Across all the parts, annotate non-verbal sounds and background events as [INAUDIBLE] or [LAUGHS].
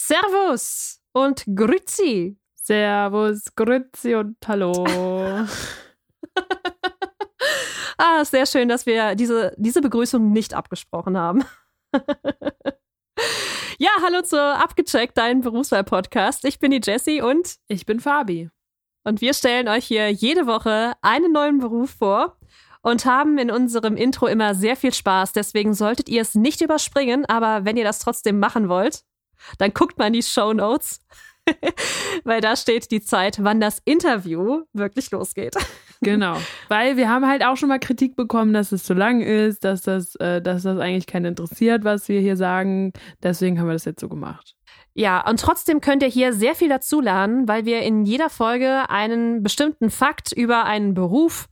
Servus und Grüezi. Servus, Grüezi und Hallo. [LAUGHS] ah, sehr schön, dass wir diese, diese Begrüßung nicht abgesprochen haben. [LAUGHS] ja, hallo zu Abgecheckt, dein Berufswahl-Podcast. Ich bin die Jessie und ich bin Fabi. Und wir stellen euch hier jede Woche einen neuen Beruf vor und haben in unserem Intro immer sehr viel Spaß. Deswegen solltet ihr es nicht überspringen, aber wenn ihr das trotzdem machen wollt, dann guckt mal in die Show Notes, [LAUGHS] weil da steht die Zeit, wann das Interview wirklich losgeht. [LAUGHS] Genau, weil wir haben halt auch schon mal Kritik bekommen, dass es zu lang ist, dass das, äh, dass das eigentlich keinen interessiert, was wir hier sagen. Deswegen haben wir das jetzt so gemacht. Ja, und trotzdem könnt ihr hier sehr viel dazulernen, weil wir in jeder Folge einen bestimmten Fakt über einen Beruf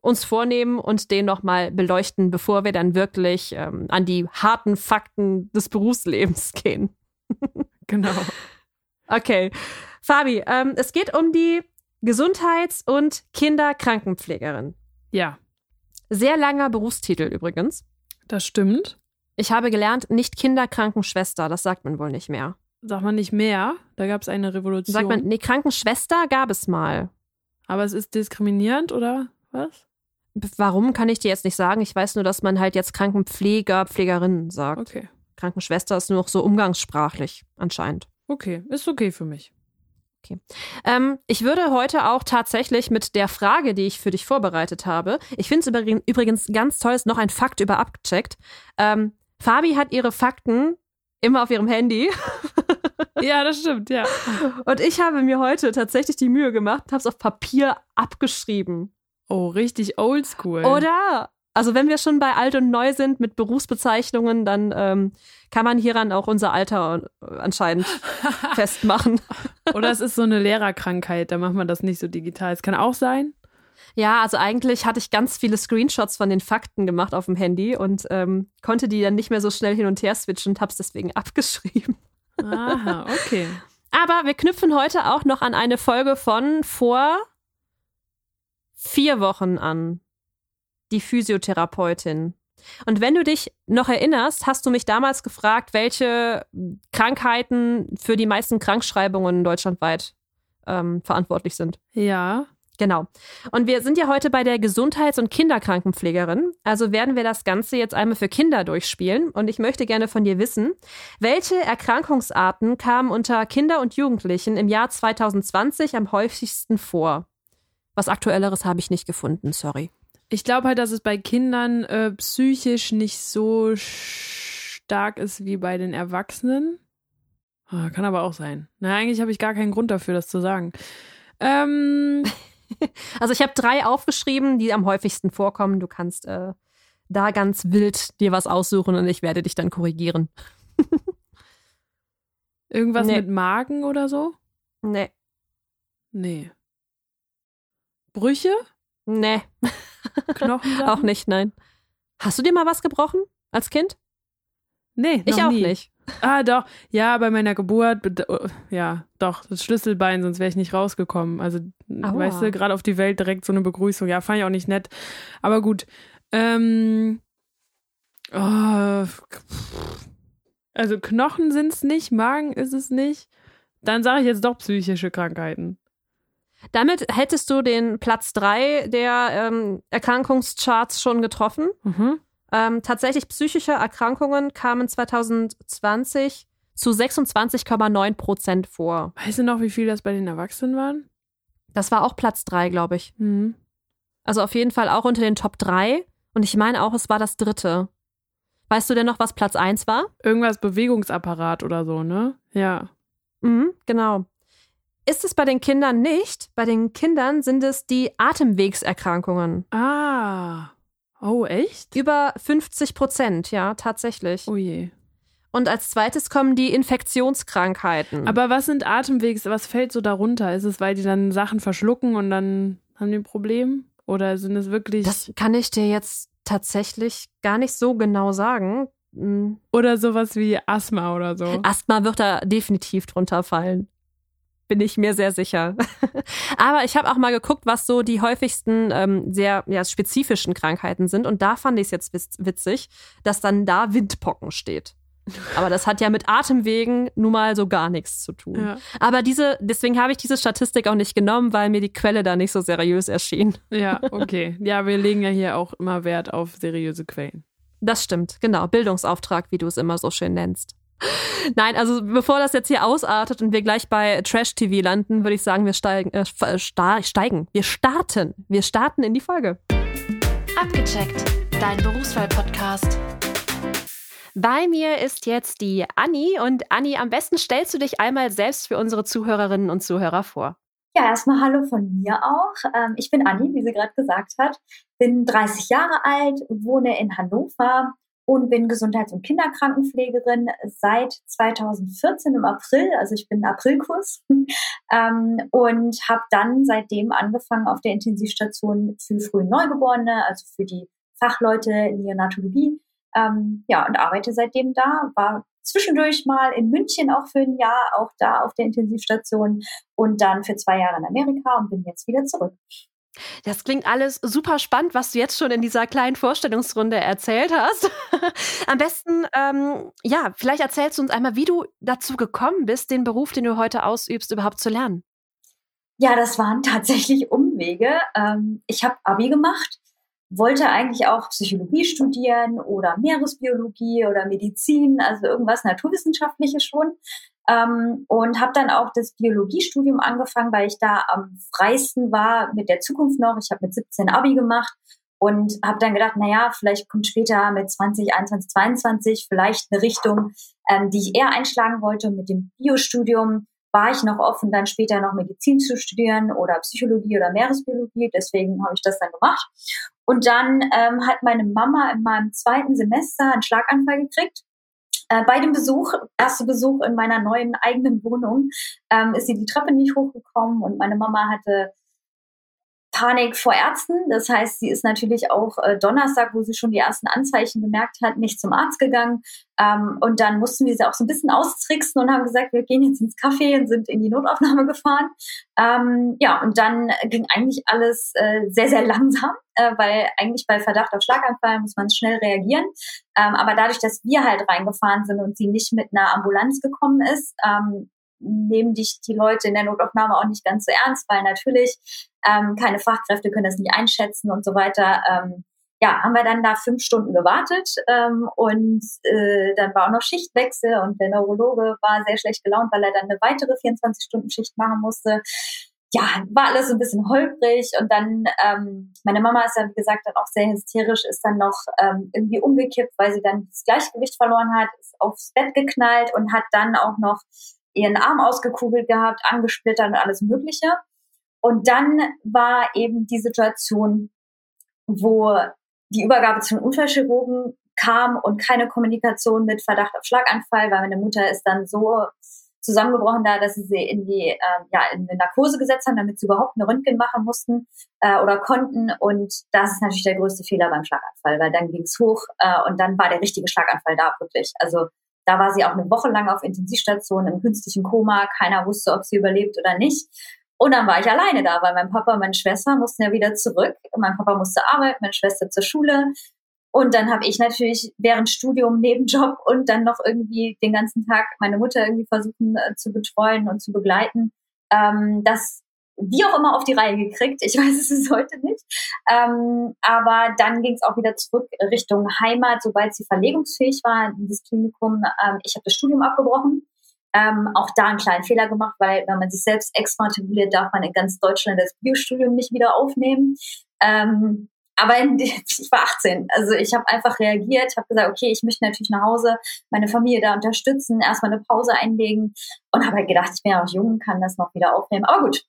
uns vornehmen und den nochmal beleuchten, bevor wir dann wirklich ähm, an die harten Fakten des Berufslebens gehen. [LAUGHS] genau. Okay. Fabi, ähm, es geht um die Gesundheits- und Kinderkrankenpflegerin. Ja. Sehr langer Berufstitel übrigens. Das stimmt. Ich habe gelernt, nicht Kinderkrankenschwester, das sagt man wohl nicht mehr. Sagt man nicht mehr? Da gab es eine Revolution. Sagt man, nee, Krankenschwester gab es mal. Aber es ist diskriminierend oder was? Warum kann ich dir jetzt nicht sagen? Ich weiß nur, dass man halt jetzt Krankenpfleger, Pflegerinnen sagt. Okay. Krankenschwester ist nur noch so umgangssprachlich anscheinend. Okay, ist okay für mich. Okay. Ähm, ich würde heute auch tatsächlich mit der Frage, die ich für dich vorbereitet habe, ich finde es übrigens ganz toll, ist noch ein Fakt über abgecheckt. Ähm, Fabi hat ihre Fakten immer auf ihrem Handy. [LAUGHS] ja, das stimmt, ja. Und ich habe mir heute tatsächlich die Mühe gemacht, habe es auf Papier abgeschrieben. Oh, richtig oldschool. Oder? Also wenn wir schon bei alt und neu sind mit Berufsbezeichnungen, dann ähm, kann man hieran auch unser Alter anscheinend [LAUGHS] festmachen. Oder es ist so eine Lehrerkrankheit, da macht man das nicht so digital. Es kann auch sein. Ja, also eigentlich hatte ich ganz viele Screenshots von den Fakten gemacht auf dem Handy und ähm, konnte die dann nicht mehr so schnell hin und her switchen und habe es deswegen [LAUGHS] abgeschrieben. Aha, okay. Aber wir knüpfen heute auch noch an eine Folge von vor vier Wochen an. Die Physiotherapeutin. Und wenn du dich noch erinnerst, hast du mich damals gefragt, welche Krankheiten für die meisten Krankschreibungen deutschlandweit ähm, verantwortlich sind. Ja. Genau. Und wir sind ja heute bei der Gesundheits- und Kinderkrankenpflegerin. Also werden wir das Ganze jetzt einmal für Kinder durchspielen. Und ich möchte gerne von dir wissen, welche Erkrankungsarten kamen unter Kinder und Jugendlichen im Jahr 2020 am häufigsten vor? Was aktuelleres habe ich nicht gefunden, sorry. Ich glaube halt, dass es bei Kindern äh, psychisch nicht so stark ist wie bei den Erwachsenen. Oh, kann aber auch sein. Na, eigentlich habe ich gar keinen Grund dafür, das zu sagen. Ähm. [LAUGHS] also ich habe drei aufgeschrieben, die am häufigsten vorkommen. Du kannst äh, da ganz wild dir was aussuchen und ich werde dich dann korrigieren. [LAUGHS] Irgendwas nee. mit Magen oder so? Nee. Nee. Brüche? Nee. Knochen? auch nicht, nein. Hast du dir mal was gebrochen als Kind? Nee, ich auch nie. nicht. Ah, doch. Ja, bei meiner Geburt, oh, ja, doch, das Schlüsselbein, sonst wäre ich nicht rausgekommen. Also, Aua. weißt du, gerade auf die Welt direkt so eine Begrüßung. Ja, fand ich auch nicht nett. Aber gut. Ähm, oh, also Knochen sind es nicht, Magen ist es nicht. Dann sage ich jetzt doch psychische Krankheiten. Damit hättest du den Platz 3 der ähm, Erkrankungscharts schon getroffen. Mhm. Ähm, tatsächlich psychische Erkrankungen kamen 2020 zu 26,9 Prozent vor. Weißt du noch, wie viel das bei den Erwachsenen waren? Das war auch Platz 3, glaube ich. Mhm. Also auf jeden Fall auch unter den Top 3. Und ich meine auch, es war das dritte. Weißt du denn noch, was Platz 1 war? Irgendwas Bewegungsapparat oder so, ne? Ja. Mhm, genau. Ist es bei den Kindern nicht? Bei den Kindern sind es die Atemwegserkrankungen. Ah. Oh, echt? Über 50 Prozent, ja, tatsächlich. Oh je. Und als zweites kommen die Infektionskrankheiten. Aber was sind Atemwegs, was fällt so darunter? Ist es, weil die dann Sachen verschlucken und dann haben die ein Problem? Oder sind es wirklich. Das kann ich dir jetzt tatsächlich gar nicht so genau sagen. Hm. Oder sowas wie Asthma oder so. Asthma wird da definitiv drunter fallen bin ich mir sehr sicher. [LAUGHS] Aber ich habe auch mal geguckt, was so die häufigsten ähm, sehr ja, spezifischen Krankheiten sind. Und da fand ich es jetzt witzig, dass dann da Windpocken steht. Aber das hat ja mit Atemwegen nun mal so gar nichts zu tun. Ja. Aber diese, deswegen habe ich diese Statistik auch nicht genommen, weil mir die Quelle da nicht so seriös erschien. Ja, okay. Ja, wir legen ja hier auch immer Wert auf seriöse Quellen. Das stimmt, genau. Bildungsauftrag, wie du es immer so schön nennst. Nein, also bevor das jetzt hier ausartet und wir gleich bei Trash TV landen, würde ich sagen, wir steigen, äh, steigen. Wir starten. Wir starten in die Folge. Abgecheckt. Dein Berufswahl-Podcast. Bei mir ist jetzt die Anni und Anni, am besten stellst du dich einmal selbst für unsere Zuhörerinnen und Zuhörer vor. Ja, erstmal Hallo von mir auch. Ähm, ich bin Anni, wie sie gerade gesagt hat, bin 30 Jahre alt, wohne in Hannover und bin Gesundheits- und Kinderkrankenpflegerin seit 2014 im April. Also ich bin Aprilkurs [LAUGHS] ähm, und habe dann seitdem angefangen auf der Intensivstation für frühe Neugeborene, also für die Fachleute Neonatologie ähm, ja, und arbeite seitdem da, war zwischendurch mal in München auch für ein Jahr, auch da auf der Intensivstation und dann für zwei Jahre in Amerika und bin jetzt wieder zurück. Das klingt alles super spannend, was du jetzt schon in dieser kleinen Vorstellungsrunde erzählt hast. [LAUGHS] Am besten, ähm, ja, vielleicht erzählst du uns einmal, wie du dazu gekommen bist, den Beruf, den du heute ausübst, überhaupt zu lernen. Ja, das waren [LAUGHS] tatsächlich Umwege. Ähm, ich habe Abi gemacht wollte eigentlich auch Psychologie studieren oder Meeresbiologie oder Medizin, also irgendwas Naturwissenschaftliches schon. Ähm, und habe dann auch das Biologiestudium angefangen, weil ich da am freisten war mit der Zukunft noch. Ich habe mit 17 Abi gemacht und habe dann gedacht, na ja, vielleicht kommt später mit 20, 21, 22 vielleicht eine Richtung, ähm, die ich eher einschlagen wollte. Und mit dem Biostudium war ich noch offen, dann später noch Medizin zu studieren oder Psychologie oder Meeresbiologie. Deswegen habe ich das dann gemacht. Und dann ähm, hat meine Mama in meinem zweiten Semester einen Schlaganfall gekriegt. Äh, bei dem Besuch, erste Besuch in meiner neuen eigenen Wohnung, ähm, ist sie die Treppe nicht hochgekommen und meine Mama hatte Panik vor Ärzten. Das heißt, sie ist natürlich auch äh, Donnerstag, wo sie schon die ersten Anzeichen bemerkt hat, nicht zum Arzt gegangen. Ähm, und dann mussten wir sie auch so ein bisschen austricksen und haben gesagt, wir gehen jetzt ins Café und sind in die Notaufnahme gefahren. Ähm, ja, und dann ging eigentlich alles äh, sehr, sehr langsam, äh, weil eigentlich bei Verdacht auf Schlaganfall muss man schnell reagieren. Ähm, aber dadurch, dass wir halt reingefahren sind und sie nicht mit einer Ambulanz gekommen ist, ähm, nehmen dich die Leute in der Notaufnahme auch nicht ganz so ernst, weil natürlich ähm, keine Fachkräfte können das nicht einschätzen und so weiter. Ähm, ja, haben wir dann da fünf Stunden gewartet ähm, und äh, dann war auch noch Schichtwechsel und der Neurologe war sehr schlecht gelaunt, weil er dann eine weitere 24-Stunden-Schicht machen musste. Ja, war alles ein bisschen holprig und dann, ähm, meine Mama ist ja, wie gesagt, dann auch sehr hysterisch, ist dann noch ähm, irgendwie umgekippt, weil sie dann das Gleichgewicht verloren hat, ist aufs Bett geknallt und hat dann auch noch ihren Arm ausgekugelt gehabt, angesplittert und alles Mögliche. Und dann war eben die Situation, wo die Übergabe zu den Unfallchirurgen kam und keine Kommunikation mit Verdacht auf Schlaganfall, weil meine Mutter ist dann so zusammengebrochen da, dass sie sie in die äh, ja in eine Narkose gesetzt haben, damit sie überhaupt eine Röntgen machen mussten äh, oder konnten. Und das ist natürlich der größte Fehler beim Schlaganfall, weil dann ging es hoch äh, und dann war der richtige Schlaganfall da wirklich. Also da war sie auch eine Woche lang auf Intensivstation im künstlichen Koma. Keiner wusste, ob sie überlebt oder nicht. Und dann war ich alleine da, weil mein Papa und meine Schwester mussten ja wieder zurück. Mein Papa musste arbeiten, meine Schwester zur Schule. Und dann habe ich natürlich während Studium, Nebenjob und dann noch irgendwie den ganzen Tag meine Mutter irgendwie versuchen äh, zu betreuen und zu begleiten. Ähm, das wie auch immer auf die Reihe gekriegt. Ich [LAUGHS] weiß es bis heute nicht. Ähm, aber dann ging es auch wieder zurück Richtung Heimat, sobald sie verlegungsfähig war in das Klinikum. Ähm, ich habe das Studium abgebrochen. Ähm, auch da einen kleinen Fehler gemacht, weil wenn man sich selbst exmatrikuliert, darf man in ganz Deutschland das Biostudium nicht wieder aufnehmen. Ähm, aber in, [LAUGHS] ich war 18, also ich habe einfach reagiert, habe gesagt, okay, ich möchte natürlich nach Hause, meine Familie da unterstützen, erstmal eine Pause einlegen und habe halt gedacht, ich bin ja auch jung, kann das noch wieder aufnehmen. Aber gut,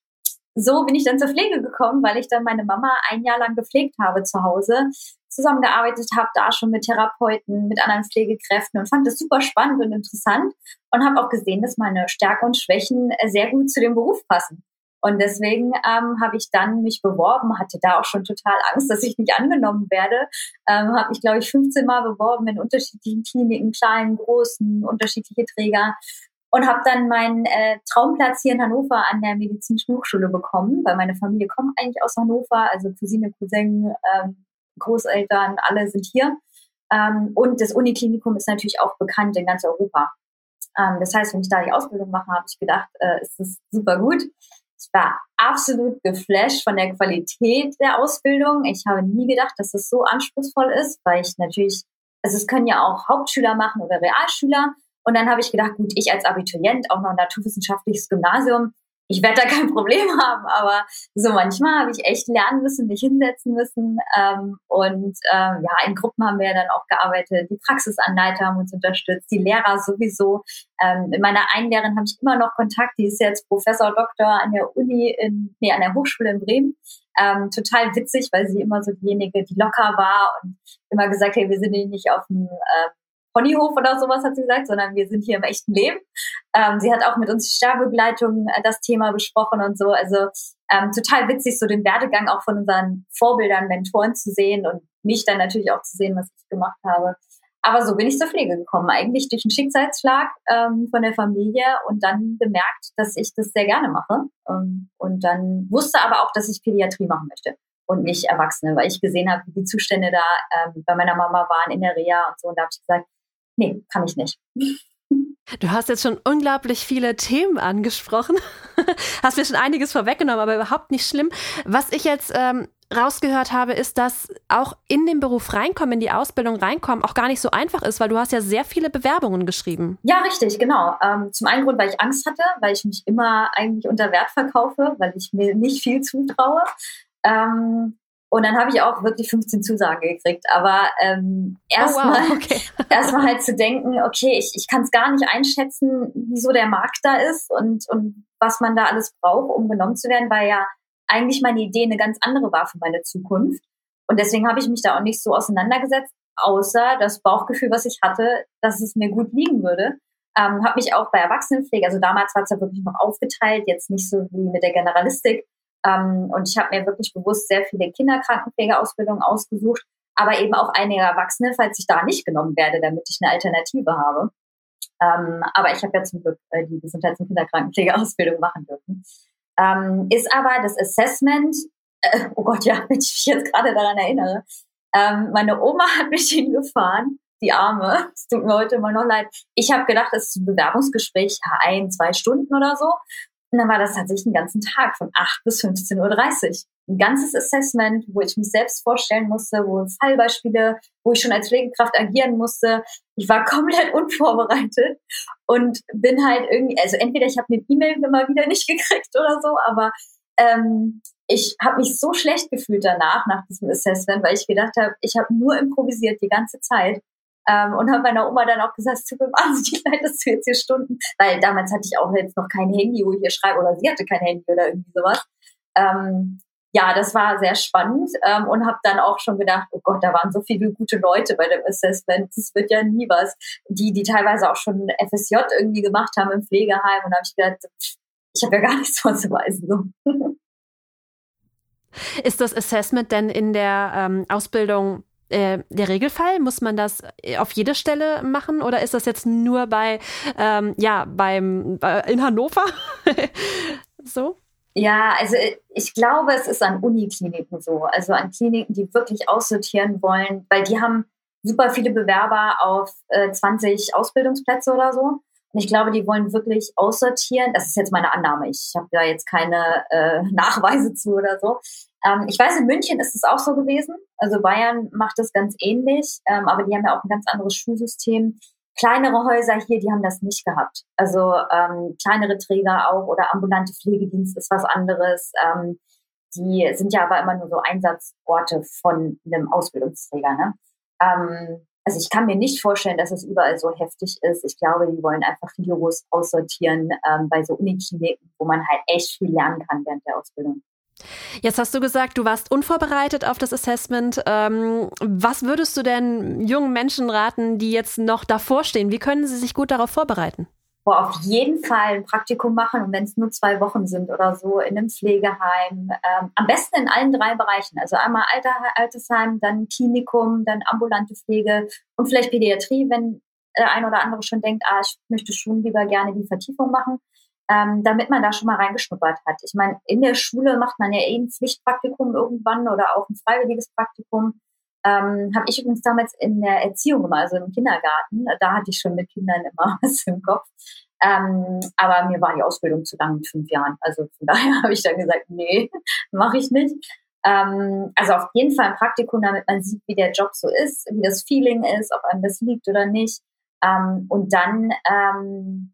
so bin ich dann zur Pflege gekommen, weil ich dann meine Mama ein Jahr lang gepflegt habe zu Hause, zusammengearbeitet habe, da schon mit Therapeuten, mit anderen Pflegekräften und fand das super spannend und interessant und habe auch gesehen, dass meine Stärken und Schwächen sehr gut zu dem Beruf passen. Und deswegen ähm, habe ich dann mich beworben, hatte da auch schon total Angst, dass ich nicht angenommen werde. Ähm, habe mich, glaube ich, 15 Mal beworben in unterschiedlichen Kliniken, kleinen, großen, unterschiedliche Träger und habe dann meinen äh, Traumplatz hier in Hannover an der Medizinischen Hochschule bekommen, weil meine Familie kommt eigentlich aus Hannover, also Cousine, Cousin, ähm, Großeltern, alle sind hier. Ähm, und das Uniklinikum ist natürlich auch bekannt in ganz Europa. Ähm, das heißt, wenn ich da die Ausbildung mache, habe ich gedacht, äh, es ist super gut. Ich war absolut geflasht von der Qualität der Ausbildung. Ich habe nie gedacht, dass es so anspruchsvoll ist, weil ich natürlich, also es können ja auch Hauptschüler machen oder Realschüler. Und dann habe ich gedacht, gut, ich als Abiturient, auch noch ein naturwissenschaftliches Gymnasium, ich werde da kein [LAUGHS] Problem haben, aber so manchmal habe ich echt lernen müssen, mich hinsetzen müssen. Ähm, und ähm, ja, in Gruppen haben wir dann auch gearbeitet. Die Praxisanleiter haben uns unterstützt, die Lehrer sowieso. Ähm, in meiner einen Lehrerin habe ich immer noch Kontakt, die ist jetzt Professor Doktor an der Uni in, nee, an der Hochschule in Bremen. Ähm, total witzig, weil sie immer so diejenige, die locker war und immer gesagt, hey, wir sind nicht auf dem äh, Ponyhof oder sowas, hat sie gesagt, sondern wir sind hier im echten Leben. Ähm, sie hat auch mit uns Sterbegleitung äh, das Thema besprochen und so. Also ähm, total witzig, so den Werdegang auch von unseren Vorbildern, Mentoren zu sehen und mich dann natürlich auch zu sehen, was ich gemacht habe. Aber so bin ich zur Pflege gekommen, eigentlich durch einen Schicksalsschlag ähm, von der Familie und dann gemerkt, dass ich das sehr gerne mache. Ähm, und dann wusste aber auch, dass ich Pädiatrie machen möchte und nicht Erwachsene, weil ich gesehen habe, wie die Zustände da ähm, bei meiner Mama waren in der Reha und so. Und da habe ich gesagt, nee, kann ich nicht. Du hast jetzt schon unglaublich viele Themen angesprochen. [LAUGHS] hast mir schon einiges vorweggenommen, aber überhaupt nicht schlimm. Was ich jetzt ähm, rausgehört habe, ist, dass auch in den Beruf reinkommen, in die Ausbildung reinkommen, auch gar nicht so einfach ist, weil du hast ja sehr viele Bewerbungen geschrieben. Ja, richtig, genau. Ähm, zum einen Grund, weil ich Angst hatte, weil ich mich immer eigentlich unter Wert verkaufe, weil ich mir nicht viel zutraue. Ähm, und dann habe ich auch wirklich 15 Zusagen gekriegt. Aber ähm, erstmal oh, wow. [LAUGHS] okay. [LAUGHS] erstmal halt zu denken, okay, ich, ich kann es gar nicht einschätzen, wieso der Markt da ist und, und was man da alles braucht, um genommen zu werden, weil ja eigentlich meine Idee eine ganz andere war für meine Zukunft. Und deswegen habe ich mich da auch nicht so auseinandergesetzt, außer das Bauchgefühl, was ich hatte, dass es mir gut liegen würde. Ähm, habe mich auch bei Erwachsenenpflege, also damals war es ja wirklich noch aufgeteilt, jetzt nicht so wie mit der Generalistik, ähm, und ich habe mir wirklich bewusst sehr viele Kinderkrankenpflegeausbildungen ausgesucht, aber eben auch einige Erwachsene, falls ich da nicht genommen werde, damit ich eine Alternative habe. Ähm, aber ich habe ja zum Glück äh, die Gesundheits- und Kinderkrankenpflegeausbildung machen dürfen. Ähm, ist aber das Assessment, äh, oh Gott, ja, [LAUGHS] wenn ich mich jetzt gerade daran erinnere, ähm, meine Oma hat mich [LAUGHS] hingefahren, die Arme, es tut mir heute immer noch leid. Ich habe gedacht, es ist ein Bewerbungsgespräch, ein, zwei Stunden oder so. Und dann war das tatsächlich einen ganzen Tag von 8 bis 15.30 Uhr. Ein ganzes Assessment, wo ich mich selbst vorstellen musste, wo Fallbeispiele, wo ich schon als Pflegekraft agieren musste. Ich war [LAUGHS] komplett unvorbereitet und bin halt irgendwie, also entweder ich habe eine E-Mail immer wieder nicht gekriegt oder so, aber ähm, ich habe mich so schlecht gefühlt danach, nach diesem Assessment, weil ich gedacht habe, ich habe nur improvisiert die ganze Zeit ähm, und habe meiner Oma dann auch gesagt, es tut mir [LAUGHS] wahnsinnig leid, dass du jetzt hier Stunden, weil damals hatte ich auch jetzt noch kein Handy, wo ich hier schreibe, oder sie hatte kein Handy oder irgendwie sowas. Ähm, ja, das war sehr spannend ähm, und habe dann auch schon gedacht, oh Gott, da waren so viele gute Leute bei dem Assessment, das wird ja nie was. Die, die teilweise auch schon FSJ irgendwie gemacht haben im Pflegeheim und da habe ich gedacht, ich habe ja gar [LAUGHS] nichts vorzuweisen. So. Ist das Assessment denn in der ähm, Ausbildung äh, der Regelfall? Muss man das äh, auf jede Stelle machen oder ist das jetzt nur bei, ähm, ja, beim, äh, in Hannover [LAUGHS] so? Ja, also äh, ich glaube, es ist an Unikliniken so, also an Kliniken, die wirklich aussortieren wollen, weil die haben super viele Bewerber auf äh, 20 Ausbildungsplätze oder so. Und ich glaube, die wollen wirklich aussortieren. Das ist jetzt meine Annahme. Ich habe da jetzt keine äh, [LAUGHS] Nachweise zu oder so. Ähm, ich weiß, in München ist es auch so gewesen. Also Bayern macht das ganz ähnlich, ähm, aber die haben ja auch ein ganz anderes Schulsystem. Kleinere Häuser hier, die haben das nicht gehabt. Also ähm, kleinere Träger auch oder ambulante Pflegedienst ist was anderes. Ähm, die sind ja aber immer nur so Einsatzorte von einem Ausbildungsträger. Ne? Ähm, also ich kann mir nicht vorstellen, dass es überall so heftig ist. Ich glaube, die wollen einfach rigoros aussortieren ähm, bei so Unikliniken, wo man halt echt viel lernen kann während der Ausbildung. Jetzt hast du gesagt, du warst unvorbereitet auf das Assessment. Ähm, was würdest du denn jungen Menschen raten, die jetzt noch davor stehen? Wie können sie sich gut darauf vorbereiten? Auf jeden Fall ein Praktikum machen wenn es nur zwei Wochen sind oder so in einem Pflegeheim. Ähm, am besten in allen drei Bereichen. Also einmal Alter, Altersheim, dann Klinikum, dann ambulante Pflege und vielleicht Pädiatrie, wenn der ein oder andere schon denkt, ah, ich möchte schon lieber gerne die Vertiefung machen ähm, damit man da schon mal reingeschnuppert hat. Ich meine, in der Schule macht man ja eh ein Pflichtpraktikum irgendwann oder auch ein freiwilliges Praktikum. Ähm, habe ich übrigens damals in der Erziehung gemacht, also im Kindergarten. Da hatte ich schon mit Kindern immer [LAUGHS] was im Kopf. Ähm, aber mir war die Ausbildung zu lang mit fünf Jahren. Also von [LAUGHS] daher habe ich dann gesagt, nee, [LAUGHS] mache ich nicht. Ähm, also auf jeden Fall ein Praktikum, damit man sieht, wie der Job so ist, wie das Feeling ist, ob einem das liegt oder nicht. Ähm, und dann ähm,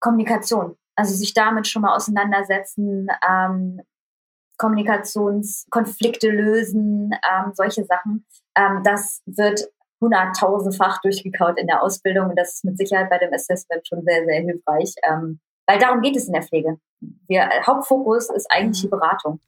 Kommunikation. Also sich damit schon mal auseinandersetzen, ähm, Kommunikationskonflikte lösen, ähm, solche Sachen. Ähm, das wird hunderttausendfach durchgekaut in der Ausbildung und das ist mit Sicherheit bei dem Assessment schon sehr, sehr hilfreich. Ähm, weil darum geht es in der Pflege. Der Hauptfokus ist eigentlich die mhm. Beratung.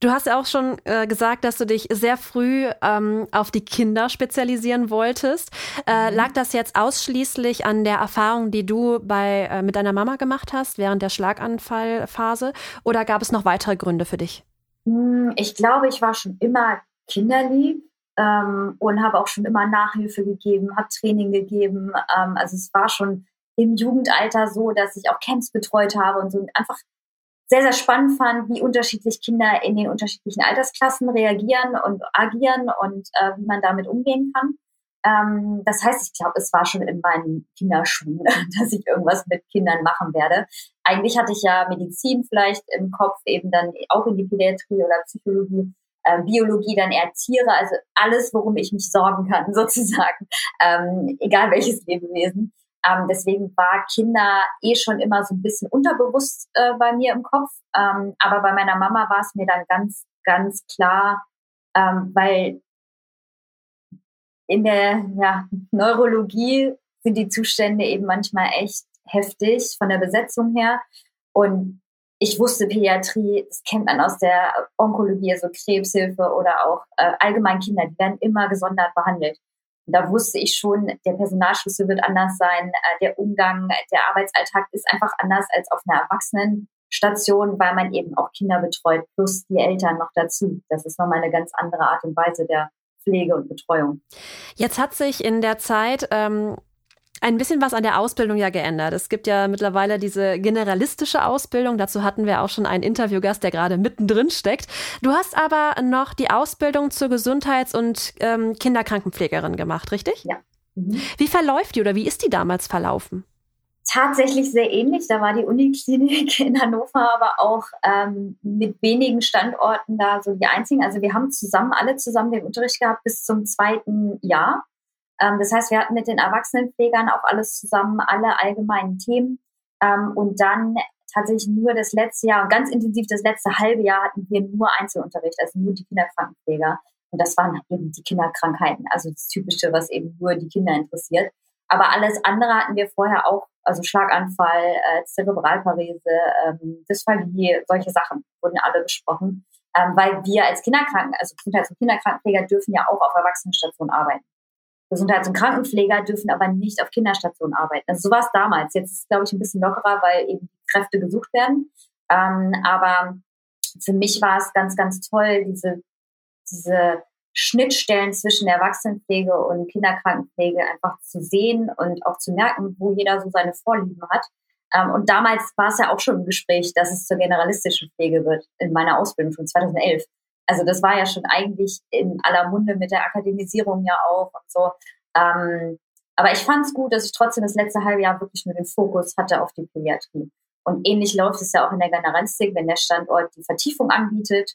Du hast ja auch schon äh, gesagt, dass du dich sehr früh ähm, auf die Kinder spezialisieren wolltest. Äh, mhm. Lag das jetzt ausschließlich an der Erfahrung, die du bei, äh, mit deiner Mama gemacht hast während der Schlaganfallphase oder gab es noch weitere Gründe für dich? Hm, ich glaube, ich war schon immer kinderlieb ähm, und habe auch schon immer Nachhilfe gegeben, habe Training gegeben. Ähm, also es war schon im Jugendalter so, dass ich auch Camps betreut habe und so einfach sehr, sehr spannend fand, wie unterschiedlich Kinder in den unterschiedlichen Altersklassen reagieren und agieren und äh, wie man damit umgehen kann. Ähm, das heißt, ich glaube, es war schon in meinen Kinderschuhen, [LAUGHS] dass ich irgendwas mit Kindern machen werde. Eigentlich hatte ich ja Medizin vielleicht im Kopf, eben dann auch in die Pädiatrie oder Psychologie, äh, Biologie dann eher Tiere, also alles, worum ich mich sorgen kann, [LAUGHS] sozusagen, ähm, egal welches Lebewesen. Ähm, deswegen war Kinder eh schon immer so ein bisschen unterbewusst äh, bei mir im Kopf. Ähm, aber bei meiner Mama war es mir dann ganz, ganz klar, ähm, weil in der ja, Neurologie sind die Zustände eben manchmal echt heftig von der Besetzung her. Und ich wusste Pädiatrie, das kennt man aus der Onkologie, also Krebshilfe oder auch äh, allgemein Kinder, die werden immer gesondert behandelt. Da wusste ich schon, der Personalschlüssel wird anders sein, äh, der Umgang, der Arbeitsalltag ist einfach anders als auf einer Erwachsenenstation, weil man eben auch Kinder betreut, plus die Eltern noch dazu. Das ist nochmal eine ganz andere Art und Weise der Pflege und Betreuung. Jetzt hat sich in der Zeit ähm, ein bisschen was an der Ausbildung ja geändert. Es gibt ja mittlerweile diese generalistische Ausbildung. Dazu hatten wir auch schon einen Interviewgast, der gerade mittendrin steckt. Du hast aber noch die Ausbildung zur Gesundheits- und ähm, Kinderkrankenpflegerin gemacht, richtig? Ja. Mhm. Wie verläuft die oder wie ist die damals verlaufen? Tatsächlich sehr ähnlich. Da war die Uniklinik in Hannover aber auch ähm, mit wenigen Standorten da so die einzigen. Also wir haben zusammen, alle zusammen den Unterricht gehabt bis zum zweiten Jahr. Ähm, das heißt, wir hatten mit den Erwachsenenpflegern auch alles zusammen, alle allgemeinen Themen. Ähm, und dann tatsächlich nur das letzte Jahr ganz intensiv das letzte halbe Jahr hatten wir nur Einzelunterricht, also nur die Kinderkrankenpfleger. Und das waren eben die Kinderkrankheiten, also das Typische, was eben nur die Kinder interessiert. Aber alles andere hatten wir vorher auch, also Schlaganfall, äh, Zerebralparese, ähm, Dysphagie, solche Sachen wurden alle besprochen. Ähm, weil wir als Kinderkranken, also Gesundheits- und Kinderkrankenpfleger dürfen ja auch auf Erwachsenenstationen arbeiten. Gesundheits- und Krankenpfleger dürfen aber nicht auf Kinderstationen arbeiten. Also so war es damals. Jetzt ist es, glaube ich, ein bisschen lockerer, weil eben Kräfte gesucht werden. Ähm, aber für mich war es ganz, ganz toll, diese, diese Schnittstellen zwischen Erwachsenenpflege und Kinderkrankenpflege einfach zu sehen und auch zu merken, wo jeder so seine Vorlieben hat. Ähm, und damals war es ja auch schon im Gespräch, dass es zur generalistischen Pflege wird in meiner Ausbildung schon 2011. Also das war ja schon eigentlich in aller Munde mit der Akademisierung ja auch und so. Ähm, aber ich fand es gut, dass ich trotzdem das letzte halbe Jahr wirklich nur den Fokus hatte auf die Pädiatrie. Und ähnlich läuft es ja auch in der Generalistik, wenn der Standort die Vertiefung anbietet,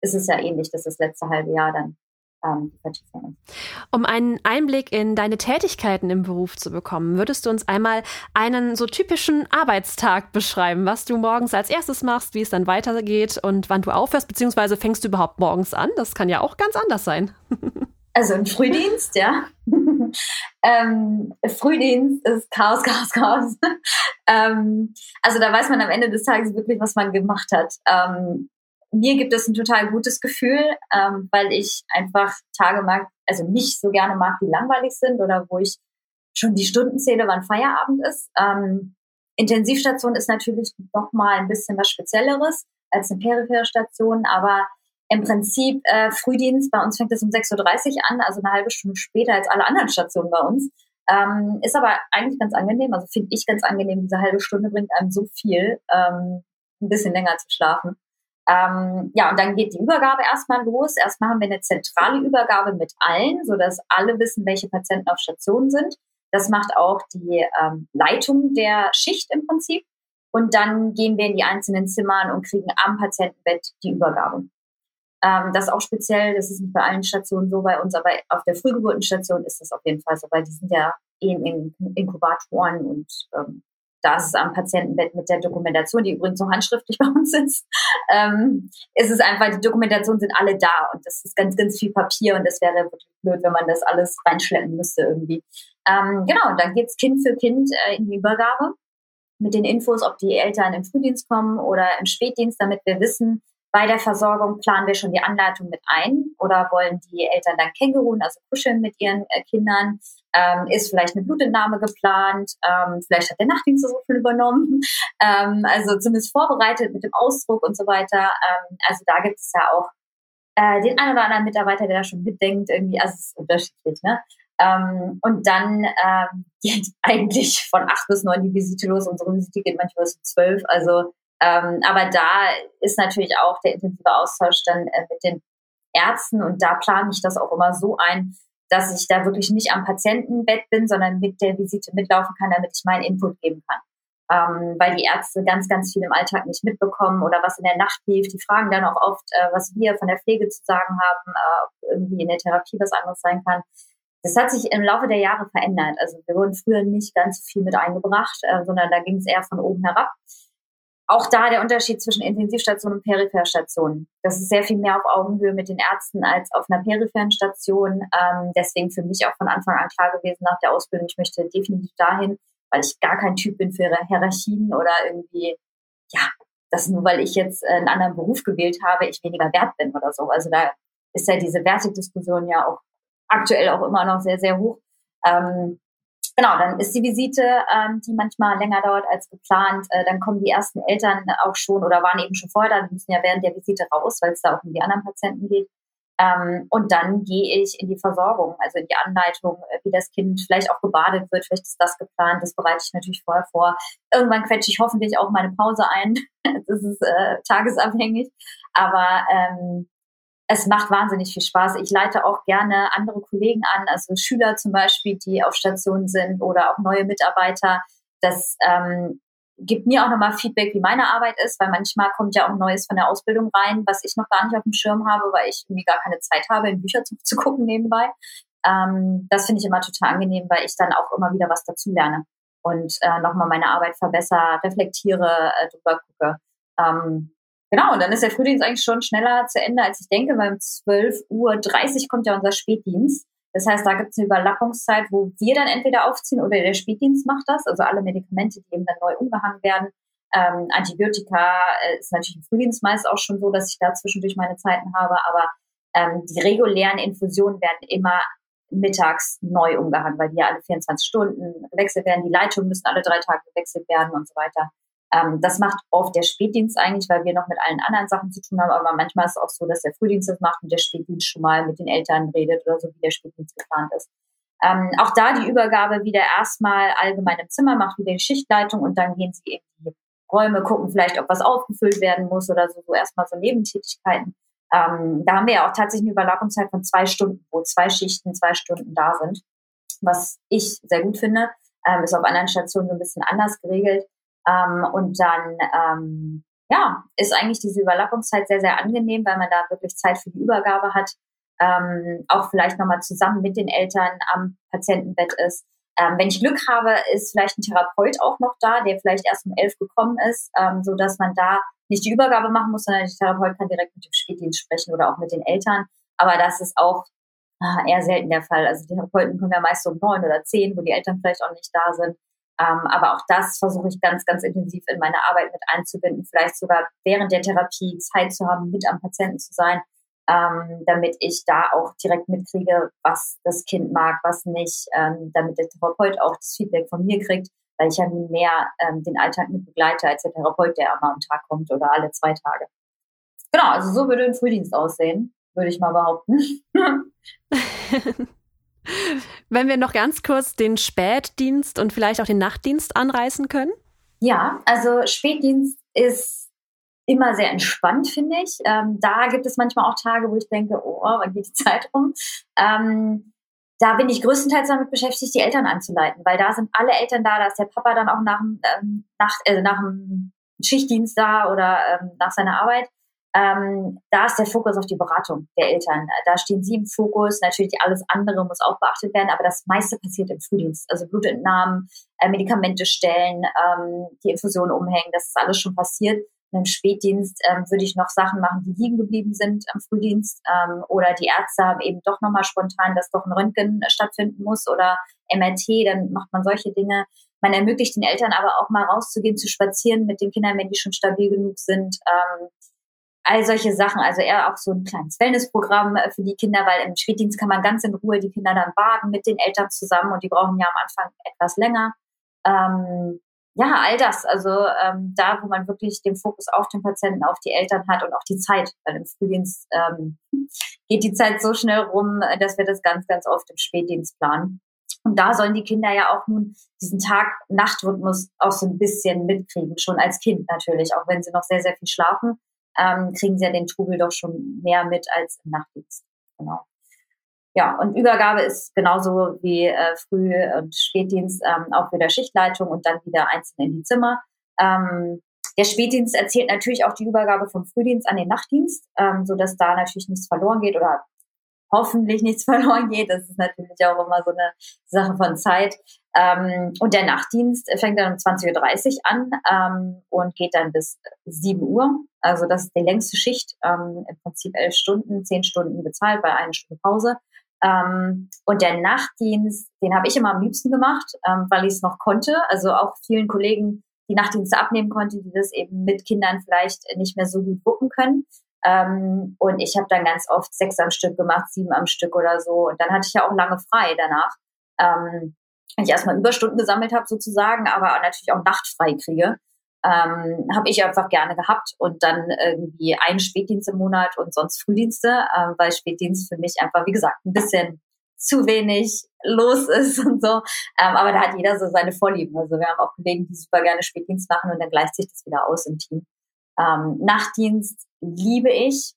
ist es ja ähnlich, dass das letzte halbe Jahr dann ähm, die Vertiefung ist. Um einen Einblick in deine Tätigkeiten im Beruf zu bekommen, würdest du uns einmal einen so typischen Arbeitstag beschreiben, was du morgens als erstes machst, wie es dann weitergeht und wann du aufhörst, beziehungsweise fängst du überhaupt morgens an? Das kann ja auch ganz anders sein. [LAUGHS] Also ein Frühdienst, ja. [LAUGHS] ähm, Frühdienst ist Chaos, Chaos, Chaos. [LAUGHS] ähm, also da weiß man am Ende des Tages wirklich, was man gemacht hat. Ähm, mir gibt es ein total gutes Gefühl, ähm, weil ich einfach Tage mag, also nicht so gerne mag, die langweilig sind oder wo ich schon die Stunden zähle, wann Feierabend ist. Ähm, Intensivstation ist natürlich noch mal ein bisschen was Spezielleres als eine periphere Station, aber im Prinzip äh, Frühdienst, bei uns fängt es um 6.30 Uhr an, also eine halbe Stunde später als alle anderen Stationen bei uns. Ähm, ist aber eigentlich ganz angenehm, also finde ich ganz angenehm, diese halbe Stunde bringt einem so viel, ähm, ein bisschen länger zu schlafen. Ähm, ja, und dann geht die Übergabe erstmal los. Erstmal haben wir eine zentrale Übergabe mit allen, sodass alle wissen, welche Patienten auf Station sind. Das macht auch die ähm, Leitung der Schicht im Prinzip. Und dann gehen wir in die einzelnen Zimmern und kriegen am Patientenbett die Übergabe. Ähm, das ist auch speziell, das ist nicht bei allen Stationen so bei uns, aber auf der Frühgeburtenstation ist das auf jeden Fall so, weil die sind ja eh in Inkubatoren und ähm, da ist es am Patientenbett mit der Dokumentation, die übrigens so handschriftlich [LAUGHS] bei uns ist, ähm, ist es einfach, die Dokumentation sind alle da und das ist ganz, ganz viel Papier und das wäre wirklich blöd, wenn man das alles reinschleppen müsste irgendwie. Ähm, genau, und dann geht's Kind für Kind äh, in die Übergabe mit den Infos, ob die Eltern im Frühdienst kommen oder im Spätdienst, damit wir wissen, bei der Versorgung planen wir schon die Anleitung mit ein oder wollen die Eltern dann Känguruen, also kuscheln mit ihren äh, Kindern? Ähm, ist vielleicht eine Blutentnahme geplant? Ähm, vielleicht hat der Nachtdienst so viel übernommen. [LAUGHS] Ähm, also zumindest vorbereitet mit dem Ausdruck und so weiter. Ähm, also da gibt es ja auch äh, den einen oder anderen Mitarbeiter, der da schon mitdenkt. Irgendwie, also es ist unterschiedlich. Ne? Ähm, und dann ähm, [LAUGHS] geht eigentlich von acht bis neun die Visite los. Unsere Visite geht manchmal bis um zwölf. Also aber da ist natürlich auch der intensive Austausch dann äh, mit den Ärzten und da plane ich das auch immer so ein, dass ich da wirklich nicht am Patientenbett bin, sondern mit der Visite mitlaufen kann, damit ich meinen Input geben kann. Ähm, weil die Ärzte ganz, ganz viel im Alltag nicht mitbekommen oder was in der Nacht lief. Die fragen dann auch oft, äh, was wir von der Pflege zu sagen haben, äh, ob irgendwie in der Therapie was anderes sein kann. Das hat sich im Laufe der Jahre verändert. Also wir wurden früher nicht ganz so viel mit eingebracht, äh, sondern da ging es eher von oben herab auch da der Unterschied zwischen Intensivstation und Peripherstation. Das ist sehr viel mehr auf Augenhöhe mit den Ärzten als auf einer peripheren Station. Ähm, deswegen für mich auch von Anfang an klar gewesen nach der Ausbildung, ich möchte definitiv dahin, weil ich gar kein Typ bin für Hierarchien oder irgendwie, ja, das nur weil ich jetzt einen anderen Beruf gewählt habe, ich weniger wert bin oder so. Also da ist ja diese Wertigdiskussion ja auch aktuell auch immer noch sehr, sehr hoch. Ähm, Genau, dann ist die Visite, ähm, die manchmal länger dauert als geplant. Äh, dann kommen die ersten Eltern auch schon oder waren eben schon vorher da. Die müssen ja während der Visite raus, weil es da auch um die anderen Patienten geht. Ähm, und dann gehe ich in die Versorgung, also in die Anleitung, äh, wie das Kind vielleicht auch gebadet wird. Vielleicht ist das geplant. Das bereite ich natürlich vorher vor. Irgendwann quetsche ich hoffentlich auch meine Pause ein. [LAUGHS] das ist äh, tagesabhängig. Aber ähm, es macht wahnsinnig viel Spaß. Ich leite auch gerne andere Kollegen an, also Schüler zum Beispiel, die auf Station sind oder auch neue Mitarbeiter. Das ähm, gibt mir auch nochmal Feedback, wie meine Arbeit ist, weil manchmal kommt ja auch Neues von der Ausbildung rein, was ich noch gar nicht auf dem Schirm habe, weil ich irgendwie gar keine Zeit habe, in Bücher zu, [LAUGHS] zu gucken nebenbei. Ähm, das finde ich immer total angenehm, weil ich dann auch immer wieder was dazu lerne und äh, nochmal meine Arbeit verbessere, reflektiere, äh, drüber gucke. Ähm, Genau, und dann ist der Frühdienst eigentlich schon schneller zu Ende, als ich denke, weil um 12.30 Uhr kommt ja unser Spätdienst. Das heißt, da gibt es eine Überlappungszeit, wo wir dann entweder aufziehen oder der Spätdienst macht das. Also alle Medikamente, die eben dann neu umgehangen werden. Ähm, Antibiotika äh, ist natürlich im Frühdienst meist auch schon so, dass ich da zwischendurch meine Zeiten habe. Aber ähm, die regulären Infusionen werden immer mittags neu umgehangen, weil die ja alle 24 Stunden gewechselt werden. Die Leitungen müssen alle drei Tage gewechselt werden und so weiter. Ähm, das macht oft der Spätdienst eigentlich, weil wir noch mit allen anderen Sachen zu tun haben. Aber manchmal ist es auch so, dass der Frühdienst das macht und der Spätdienst schon mal mit den Eltern redet oder so, wie der Spätdienst geplant ist. Ähm, auch da die Übergabe wieder erstmal allgemein im Zimmer, macht wieder die Schichtleitung und dann gehen sie eben die Räume, gucken vielleicht, ob was aufgefüllt werden muss oder so, so erstmal so Nebentätigkeiten. Ähm, da haben wir ja auch tatsächlich eine Überlappungszeit von zwei Stunden, wo zwei Schichten zwei Stunden da sind, was ich sehr gut finde. Ähm, ist auf anderen Stationen so ein bisschen anders geregelt. Ähm, und dann, ähm, ja, ist eigentlich diese Überlappungszeit sehr, sehr angenehm, weil man da wirklich Zeit für die Übergabe hat. Ähm, auch vielleicht nochmal zusammen mit den Eltern am Patientenbett ist. Ähm, wenn ich Glück habe, ist vielleicht ein Therapeut auch noch da, der vielleicht erst um elf gekommen ist, ähm, so dass man da nicht die Übergabe machen muss, sondern der Therapeut kann direkt mit dem Spätdienst sprechen oder auch mit den Eltern. Aber das ist auch äh, eher selten der Fall. Also die Therapeuten kommen ja meist um neun oder zehn, wo die Eltern vielleicht auch nicht da sind. Ähm, aber auch das versuche ich ganz, ganz intensiv in meine Arbeit mit einzubinden, vielleicht sogar während der Therapie Zeit zu haben, mit am Patienten zu sein, ähm, damit ich da auch direkt mitkriege, was das Kind mag, was nicht, ähm, damit der Therapeut auch das Feedback von mir kriegt, weil ich ja nun mehr ähm, den Alltag mit begleite als der Therapeut, der einmal am Tag kommt oder alle zwei Tage. Genau, also so würde ein Frühdienst aussehen, würde ich mal behaupten. [LAUGHS] [LAUGHS] Wenn wir noch ganz kurz den Spätdienst und vielleicht auch den Nachtdienst anreißen können? Ja, also Spätdienst ist immer sehr entspannt, finde ich. Ähm, da gibt es manchmal auch Tage, wo ich denke, oh, wann geht die Zeit rum? Ähm, da bin ich größtenteils damit beschäftigt, die Eltern anzuleiten, weil da sind alle Eltern da, da ist der Papa dann auch nach, ähm, nach, äh, nach dem Schichtdienst da oder ähm, nach seiner Arbeit. Ähm, da ist der Fokus auf die Beratung der Eltern. Da stehen sie im Fokus. Natürlich alles andere muss auch beachtet werden, aber das meiste passiert im Frühdienst. Also Blutentnahmen, äh, Medikamente stellen, ähm, die Infusion umhängen, das ist alles schon passiert. Und Im Spätdienst ähm, würde ich noch Sachen machen, die liegen geblieben sind am Frühdienst. Ähm, oder die Ärzte haben eben doch nochmal spontan, dass doch ein Röntgen stattfinden muss oder MRT, dann macht man solche Dinge. Man ermöglicht den Eltern aber auch mal rauszugehen, zu spazieren mit den Kindern, wenn die schon stabil genug sind. Ähm, all solche Sachen, also eher auch so ein kleines Wellnessprogramm äh, für die Kinder, weil im Spätdienst kann man ganz in Ruhe die Kinder dann baden mit den Eltern zusammen und die brauchen ja am Anfang etwas länger. Ähm, ja, all das, also ähm, da, wo man wirklich den Fokus auf den Patienten, auf die Eltern hat und auch die Zeit, weil im Frühdienst ähm, [LAUGHS] geht die Zeit so schnell rum, dass wir das ganz, ganz oft im Spätdienst planen. Und da sollen die Kinder ja auch nun diesen Tag-Nacht-Rhythmus auch so ein bisschen mitkriegen, schon als Kind natürlich, auch wenn sie noch sehr, sehr viel schlafen ähm, kriegen sie ja den Trubel doch schon mehr mit als im Nachtdienst. Genau. Ja, und Übergabe ist genauso wie äh, Früh- und Spätdienst ähm, auch wieder Schichtleitung und dann wieder einzeln in die Zimmer. Ähm, der Spätdienst erzählt natürlich auch die Übergabe vom Frühdienst an den Nachtdienst, ähm, so dass da natürlich nichts verloren geht oder hoffentlich nichts [LAUGHS] verloren geht. Das ist natürlich auch immer so eine Sache von Zeit. Ähm, und der Nachtdienst fängt dann um 20.30 Uhr an ähm, und geht dann bis 7 Uhr. Also das ist die längste Schicht, ähm, im Prinzip elf Stunden, zehn Stunden bezahlt bei einer Stunde Pause. Ähm, und der Nachtdienst, den habe ich immer am liebsten gemacht, ähm, weil ich es noch konnte. Also auch vielen Kollegen die Nachtdienste abnehmen konnte, die das eben mit Kindern vielleicht nicht mehr so gut wuppen können. Ähm, und ich habe dann ganz oft sechs am Stück gemacht, sieben am Stück oder so. Und dann hatte ich ja auch lange frei danach. Ähm, ich erstmal Überstunden gesammelt habe sozusagen, aber natürlich auch nachtfrei kriege. Ähm, habe ich einfach gerne gehabt und dann irgendwie einen Spätdienst im Monat und sonst Frühdienste, ähm, weil Spätdienst für mich einfach, wie gesagt, ein bisschen zu wenig los [LAUGHS] ist und so. Ähm, aber da hat jeder so seine Vorlieben. Also wir haben auch Kollegen, die super gerne Spätdienst machen und dann gleicht sich das wieder aus im Team. Ähm, Nachtdienst liebe ich,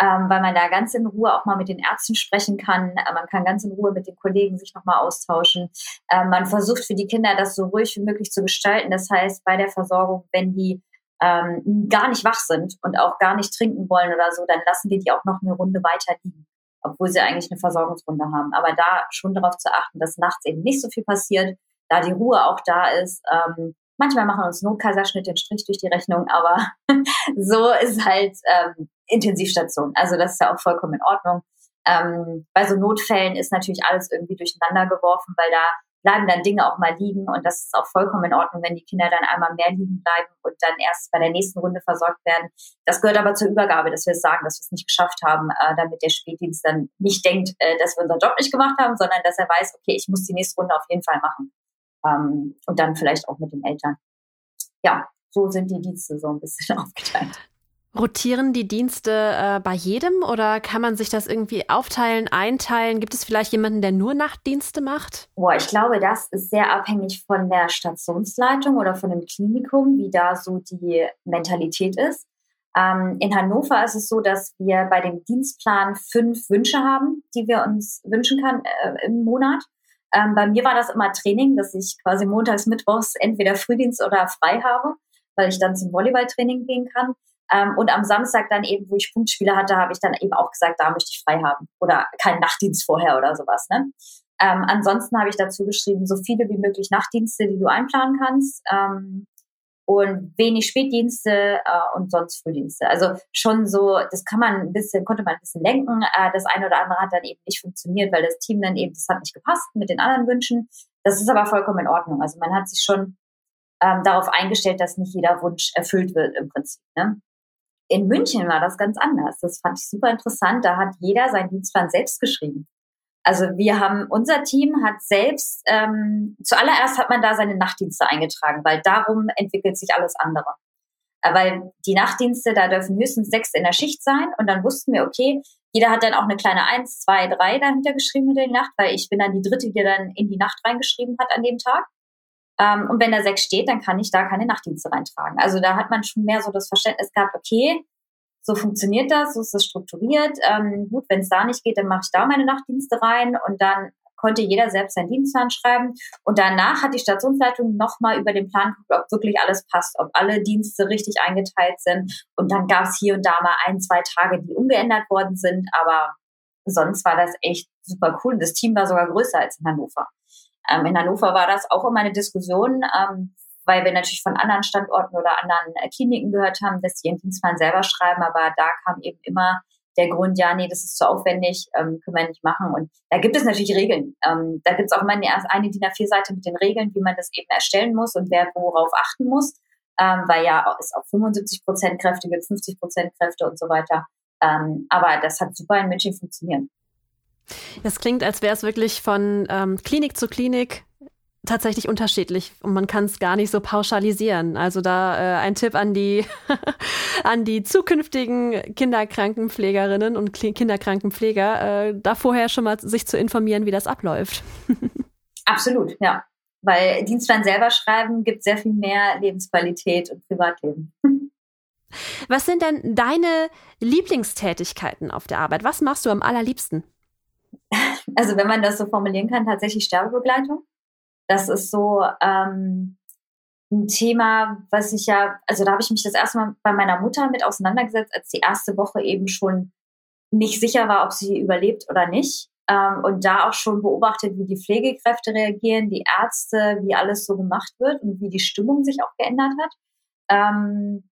ähm, weil man da ganz in Ruhe auch mal mit den Ärzten sprechen kann. Äh, man kann ganz in Ruhe mit den Kollegen sich nochmal austauschen. Äh, man versucht für die Kinder das so ruhig wie möglich zu gestalten. Das heißt, bei der Versorgung, wenn die ähm, gar nicht wach sind und auch gar nicht trinken wollen oder so, dann lassen wir die auch noch eine Runde weiter liegen, obwohl sie eigentlich eine Versorgungsrunde haben. Aber da schon darauf zu achten, dass nachts eben nicht so viel passiert, da die Ruhe auch da ist. Ähm, Manchmal machen uns Notkaiserschnitt den Strich durch die Rechnung, aber [LAUGHS] so ist halt ähm, Intensivstation. Also das ist ja auch vollkommen in Ordnung. Ähm, bei so Notfällen ist natürlich alles irgendwie durcheinander geworfen, weil da bleiben dann Dinge auch mal liegen und das ist auch vollkommen in Ordnung, wenn die Kinder dann einmal mehr liegen bleiben und dann erst bei der nächsten Runde versorgt werden. Das gehört aber zur Übergabe, dass wir es sagen, dass wir es nicht geschafft haben, äh, damit der Spätdienst dann nicht denkt, äh, dass wir unseren Job nicht gemacht haben, sondern dass er weiß, okay, ich muss die nächste Runde auf jeden Fall machen ähm, und dann vielleicht auch mit den Eltern. Ja, so sind die Dienste so ein bisschen [LAUGHS] aufgeteilt. Rotieren die Dienste äh, bei jedem oder kann man sich das irgendwie aufteilen, einteilen? Gibt es vielleicht jemanden, der nur Nachtdienste macht? Boah, ich glaube, das ist sehr abhängig von der Stationsleitung oder von dem Klinikum, wie da so die Mentalität ist. Ähm, in Hannover ist es so, dass wir bei dem Dienstplan fünf Wünsche haben, die wir uns wünschen kann äh, im Monat. Ähm, bei mir war das immer Training, dass ich quasi montags, mittwochs entweder Frühdienst oder frei habe, weil ich dann zum Volleyballtraining gehen kann. Ähm, und am Samstag dann eben, wo ich Punktspiele hatte, habe ich dann eben auch gesagt, da möchte ich frei haben oder keinen Nachtdienst vorher oder sowas. Ne? Ähm, ansonsten habe ich dazu geschrieben, so viele wie möglich Nachtdienste, die du einplanen kannst. Ähm, und wenig Spätdienste äh, und sonst Frühdienste. Also schon so, das kann man ein bisschen, konnte man ein bisschen lenken. Äh, das eine oder andere hat dann eben nicht funktioniert, weil das Team dann eben, das hat nicht gepasst mit den anderen Wünschen. Das ist aber vollkommen in Ordnung. Also man hat sich schon ähm, darauf eingestellt, dass nicht jeder Wunsch erfüllt wird im Prinzip. Ne? In München war das ganz anders. Das fand ich super interessant. Da hat jeder seinen Dienstplan selbst geschrieben. Also wir haben, unser Team hat selbst, ähm, zuallererst hat man da seine Nachtdienste eingetragen, weil darum entwickelt sich alles andere. Äh, weil die Nachtdienste, da dürfen höchstens sechs in der Schicht sein und dann wussten wir, okay, jeder hat dann auch eine kleine Eins, zwei, drei dahinter geschrieben in der Nacht, weil ich bin dann die dritte, die dann in die Nacht reingeschrieben hat an dem Tag. Ähm, und wenn da sechs steht, dann kann ich da keine Nachtdienste reintragen. Also da hat man schon mehr so das Verständnis gehabt, okay, so funktioniert das, so ist das strukturiert. Ähm, gut, wenn es da nicht geht, dann mache ich da meine Nachtdienste rein und dann konnte jeder selbst seinen Dienstplan schreiben. Und danach hat die Stationsleitung nochmal über den Plan geguckt, ob wirklich alles passt, ob alle Dienste richtig eingeteilt sind. Und dann gab es hier und da mal ein, zwei Tage, die umgeändert worden sind. Aber sonst war das echt super cool. Das Team war sogar größer als in Hannover. Ähm, in Hannover war das auch immer eine Diskussion, ähm, weil wir natürlich von anderen Standorten oder anderen äh, Kliniken gehört haben, dass die ihren Dienstplan selber schreiben. Aber da kam eben immer der Grund, ja, nee, das ist zu aufwendig, ähm, können wir nicht machen. Und da gibt es natürlich Regeln. Ähm, da gibt es auch immer eine, eine DIN A4-Seite mit den Regeln, wie man das eben erstellen muss und wer worauf achten muss. Ähm, weil ja es auch 75 Prozent Kräfte gibt, 50 Prozent Kräfte und so weiter. Ähm, aber das hat super in München funktioniert. Das klingt, als wäre es wirklich von ähm, Klinik zu Klinik tatsächlich unterschiedlich und man kann es gar nicht so pauschalisieren. Also da äh, ein Tipp an die [LAUGHS] an die zukünftigen Kinderkrankenpflegerinnen und Kinderkrankenpfleger, äh, da vorher schon mal sich zu informieren, wie das abläuft. [LAUGHS] Absolut, ja. Weil Dienstplan selber schreiben gibt sehr viel mehr Lebensqualität und Privatleben. [LAUGHS] Was sind denn deine Lieblingstätigkeiten auf der Arbeit? Was machst du am allerliebsten? Also wenn man das so formulieren kann, tatsächlich Sterbebegleitung. Das ist so ähm, ein Thema, was ich ja, also da habe ich mich das erste Mal bei meiner Mutter mit auseinandergesetzt, als die erste Woche eben schon nicht sicher war, ob sie überlebt oder nicht. Ähm, und da auch schon beobachtet, wie die Pflegekräfte reagieren, die Ärzte, wie alles so gemacht wird und wie die Stimmung sich auch geändert hat. Ähm,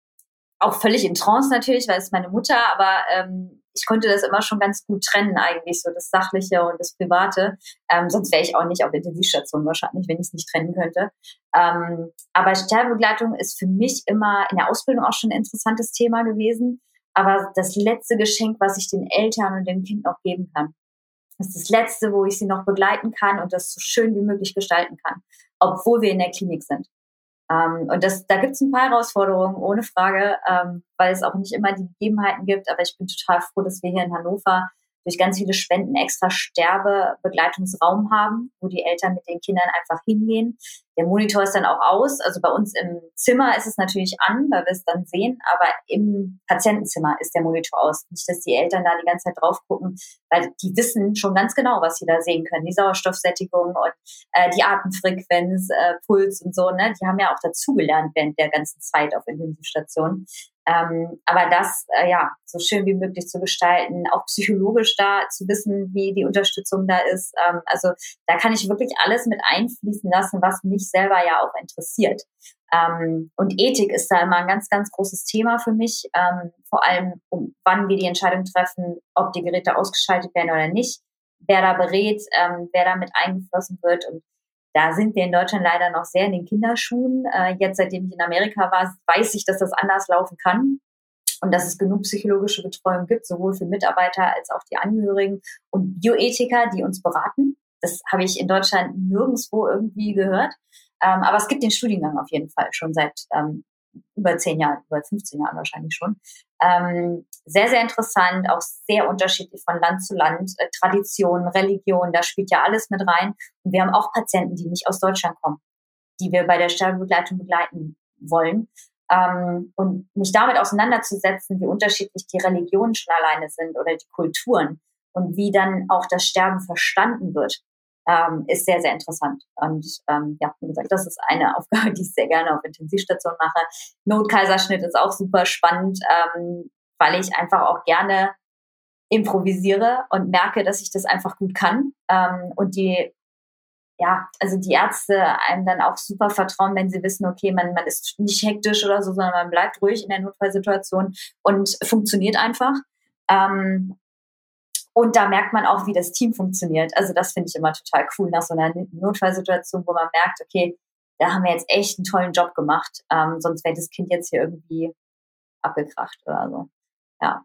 auch völlig in Trance natürlich, weil es meine Mutter, aber ähm, ich konnte das immer schon ganz gut trennen eigentlich, so das Sachliche und das Private. Ähm, sonst wäre ich auch nicht auf Intensivstation wahrscheinlich, wenn ich es nicht trennen könnte. Ähm, aber Sterbebegleitung ist für mich immer in der Ausbildung auch schon ein interessantes Thema gewesen. Aber das letzte Geschenk, was ich den Eltern und dem Kind noch geben kann, ist das letzte, wo ich sie noch begleiten kann und das so schön wie möglich gestalten kann, obwohl wir in der Klinik sind. Ähm, und das, da gibt es ein paar Herausforderungen, ohne Frage, ähm, weil es auch nicht immer die Gegebenheiten gibt. Aber ich bin total froh, dass wir hier in Hannover durch ganz viele Spenden extra Sterbebegleitungsraum haben, wo die Eltern mit den Kindern einfach hingehen. Der Monitor ist dann auch aus. Also bei uns im Zimmer ist es natürlich an, weil wir es dann sehen, aber im Patientenzimmer ist der Monitor aus. Nicht, dass die Eltern da die ganze Zeit drauf gucken, weil die wissen schon ganz genau, was sie da sehen können. Die Sauerstoffsättigung und äh, die Atemfrequenz, äh, Puls und so. Ne? Die haben ja auch dazugelernt während der ganzen Zeit auf Intensivstationen. Ähm, aber das, äh, ja, so schön wie möglich zu gestalten, auch psychologisch da zu wissen, wie die Unterstützung da ist. Ähm, also da kann ich wirklich alles mit einfließen lassen, was mich selber ja auch interessiert. Ähm, und Ethik ist da immer ein ganz, ganz großes Thema für mich, ähm, vor allem, um, wann wir die Entscheidung treffen, ob die Geräte ausgeschaltet werden oder nicht, wer da berät, ähm, wer da mit eingeflossen wird und da sind wir in Deutschland leider noch sehr in den Kinderschuhen. Äh, jetzt, seitdem ich in Amerika war, weiß ich, dass das anders laufen kann und dass es genug psychologische Betreuung gibt, sowohl für Mitarbeiter als auch die Angehörigen und Bioethiker, die uns beraten. Das habe ich in Deutschland nirgendwo irgendwie gehört. Ähm, aber es gibt den Studiengang auf jeden Fall schon seit ähm, über zehn Jahren, über 15 Jahren wahrscheinlich schon. Ähm, sehr, sehr interessant, auch sehr unterschiedlich von Land zu Land, äh, Tradition, Religion, da spielt ja alles mit rein. Und wir haben auch Patienten, die nicht aus Deutschland kommen, die wir bei der Sterbebegleitung begleiten wollen. Ähm, und mich damit auseinanderzusetzen, wie unterschiedlich die Religionen schon alleine sind oder die Kulturen und wie dann auch das Sterben verstanden wird ähm, ist sehr, sehr interessant. Und ähm, ja, wie gesagt, das ist eine [LAUGHS] Aufgabe, die ich sehr gerne auf Intensivstation mache. Notkaiserschnitt ist auch super spannend, ähm, weil ich einfach auch gerne improvisiere und merke, dass ich das einfach gut kann. Ähm, und die, ja, also die Ärzte einem dann auch super vertrauen, wenn sie wissen, okay, man, man ist nicht hektisch oder so, sondern man bleibt ruhig in der Notfallsituation und funktioniert einfach. Ähm, und da merkt man auch, wie das Team funktioniert. Also das finde ich immer total cool nach so einer Notfallsituation, wo man merkt, okay, da haben wir jetzt echt einen tollen Job gemacht. Ähm, sonst wäre das Kind jetzt hier irgendwie abgekracht oder so. Ja.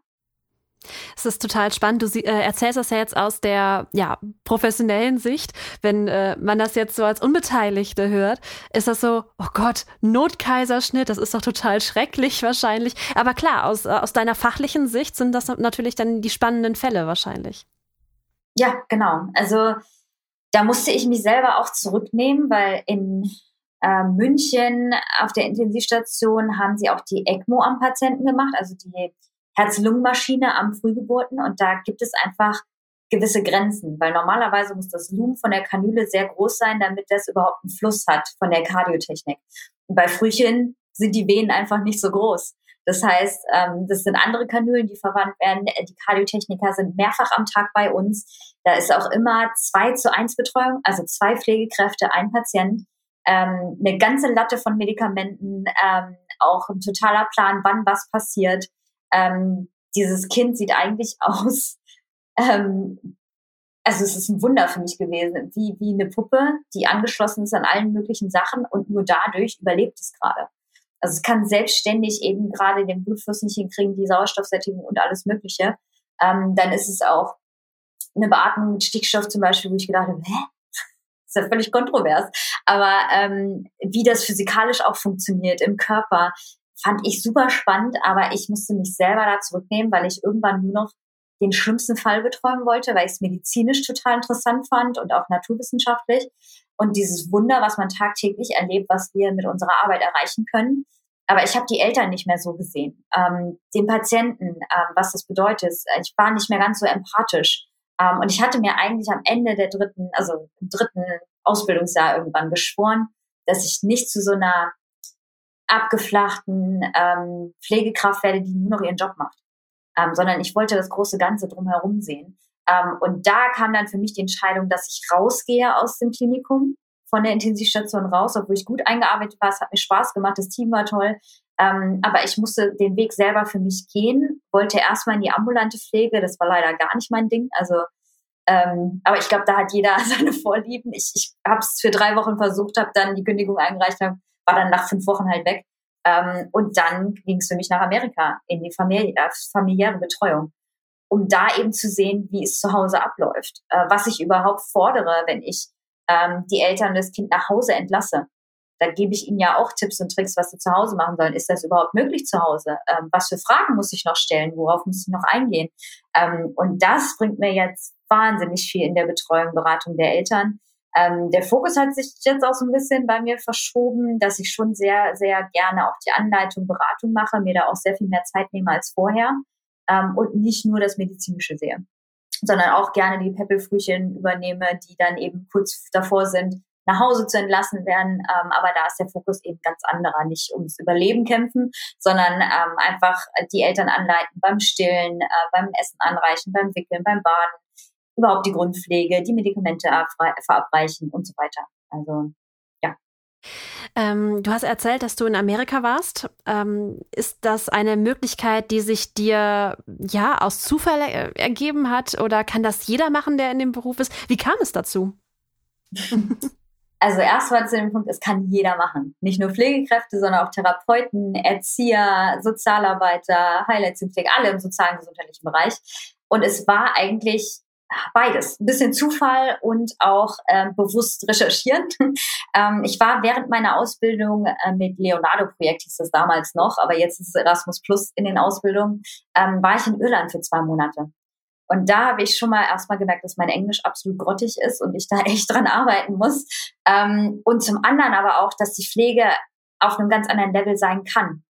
Es ist total spannend. Du äh, erzählst das ja jetzt aus der ja, professionellen Sicht. Wenn äh, man das jetzt so als Unbeteiligte hört, ist das so, oh Gott, Notkaiserschnitt, das ist doch total schrecklich [LAUGHS] wahrscheinlich. Aber klar, aus, äh, aus deiner fachlichen Sicht sind das natürlich dann die spannenden Fälle wahrscheinlich. Ja, genau. Also da musste ich mich selber auch zurücknehmen, weil in äh, München auf der Intensivstation haben sie auch die ECMO am Patienten gemacht, also die Herz-Lungen-Maschine am Frühgeburten. Und da gibt es einfach gewisse Grenzen, weil normalerweise muss das Lumen von der Kanüle sehr groß sein, damit das überhaupt einen Fluss hat von der Kardiotechnik. Und bei Frühchen sind die Venen einfach nicht so groß. Das heißt, ähm, das sind andere Kanülen, die verwandt werden. Die Kardiotechniker sind mehrfach am Tag bei uns. Da ist auch immer zwei zu eins Betreuung, also zwei Pflegekräfte, ein Patient, ähm, eine ganze Latte von Medikamenten, ähm, auch ein totaler Plan, wann was passiert. Ähm, dieses Kind sieht eigentlich [LAUGHS] aus, ähm, also es ist ein Wunder für mich gewesen, wie, wie eine Puppe, die angeschlossen ist an allen möglichen Sachen und nur dadurch überlebt es gerade. Also es kann selbstständig eben gerade den Blutfluss nicht hinkriegen, die Sauerstoffsättigung und alles Mögliche. Ähm, dann ist es auch eine Beatmung mit Stickstoff zum Beispiel, wo ich gedacht habe, hä? Das ist ja völlig kontrovers. Aber ähm, wie das physikalisch auch funktioniert im Körper, fand ich super spannend, aber ich musste mich selber da zurücknehmen, weil ich irgendwann nur noch den schlimmsten Fall betreuen wollte, weil ich es medizinisch total interessant fand und auch naturwissenschaftlich. Und dieses Wunder, was man tagtäglich erlebt, was wir mit unserer Arbeit erreichen können. Aber ich habe die Eltern nicht mehr so gesehen. Ähm, den Patienten, ähm, was das bedeutet. Ich war nicht mehr ganz so empathisch. Ähm, und ich hatte mir eigentlich am Ende der dritten, also im dritten Ausbildungsjahr irgendwann geschworen, dass ich nicht zu so einer abgeflachten ähm, Pflegekraft werde, die nur noch ihren Job macht, ähm, sondern ich wollte das große Ganze drumherum sehen. Ähm, und da kam dann für mich die Entscheidung, dass ich rausgehe aus dem Klinikum, von der Intensivstation raus, obwohl ich gut eingearbeitet war. Es hat mir Spaß gemacht, das Team war toll. Ähm, aber ich musste den Weg selber für mich gehen, wollte erstmal in die ambulante Pflege. Das war leider gar nicht mein Ding. Also ähm, aber ich glaube, da hat jeder [LAUGHS] seine Vorlieben. Ich, ich habe es für drei Wochen versucht, habe dann die Kündigung eingereicht, hab, war dann nach fünf Wochen halt weg. Ähm, und dann ging es für mich nach Amerika in die Familie, äh, familiäre Betreuung, um da eben zu sehen, wie es zu Hause abläuft, äh, was ich überhaupt fordere, wenn ich ähm, die Eltern das Kind nach Hause entlasse. Da gebe ich ihnen ja auch Tipps und Tricks, was sie zu Hause machen sollen. Ist das überhaupt möglich zu Hause? Ähm, was für Fragen muss ich noch stellen? Worauf muss ich noch eingehen? Ähm, und das bringt mir jetzt wahnsinnig viel in der Betreuung, Beratung der Eltern. Ähm, der Fokus hat sich jetzt auch so ein bisschen bei mir verschoben, dass ich schon sehr, sehr gerne auch die Anleitung, Beratung mache, mir da auch sehr viel mehr Zeit nehme als vorher ähm, und nicht nur das Medizinische sehe, sondern auch gerne die Peppelfrühchen übernehme, die dann eben kurz davor sind, nach Hause zu entlassen werden. Ähm, aber da ist der Fokus eben ganz anderer. Nicht ums Überleben kämpfen, sondern ähm, einfach die Eltern anleiten beim Stillen, äh, beim Essen anreichen, beim Wickeln, beim Baden, überhaupt die Grundpflege, die Medikamente verabreichen und so weiter. Also ja. Ähm, du hast erzählt, dass du in Amerika warst. Ähm, ist das eine Möglichkeit, die sich dir ja aus Zufall er ergeben hat oder kann das jeder machen, der in dem Beruf ist? Wie kam es dazu? [LAUGHS] Also erst war zu dem Punkt, es kann jeder machen. Nicht nur Pflegekräfte, sondern auch Therapeuten, Erzieher, Sozialarbeiter, Highlights im Pflege, alle im sozialen gesundheitlichen Bereich. Und es war eigentlich beides. Ein bisschen Zufall und auch äh, bewusst recherchieren. [LAUGHS] ähm, ich war während meiner Ausbildung äh, mit Leonardo-Projekt, hieß das damals noch, aber jetzt ist es Erasmus Plus in den Ausbildungen, ähm, war ich in Irland für zwei Monate. Und da habe ich schon mal erstmal gemerkt, dass mein Englisch absolut grottig ist und ich da [LAUGHS] echt dran arbeiten muss. Ähm, und zum anderen aber auch, dass die Pflege auf einem ganz anderen Level sein kann.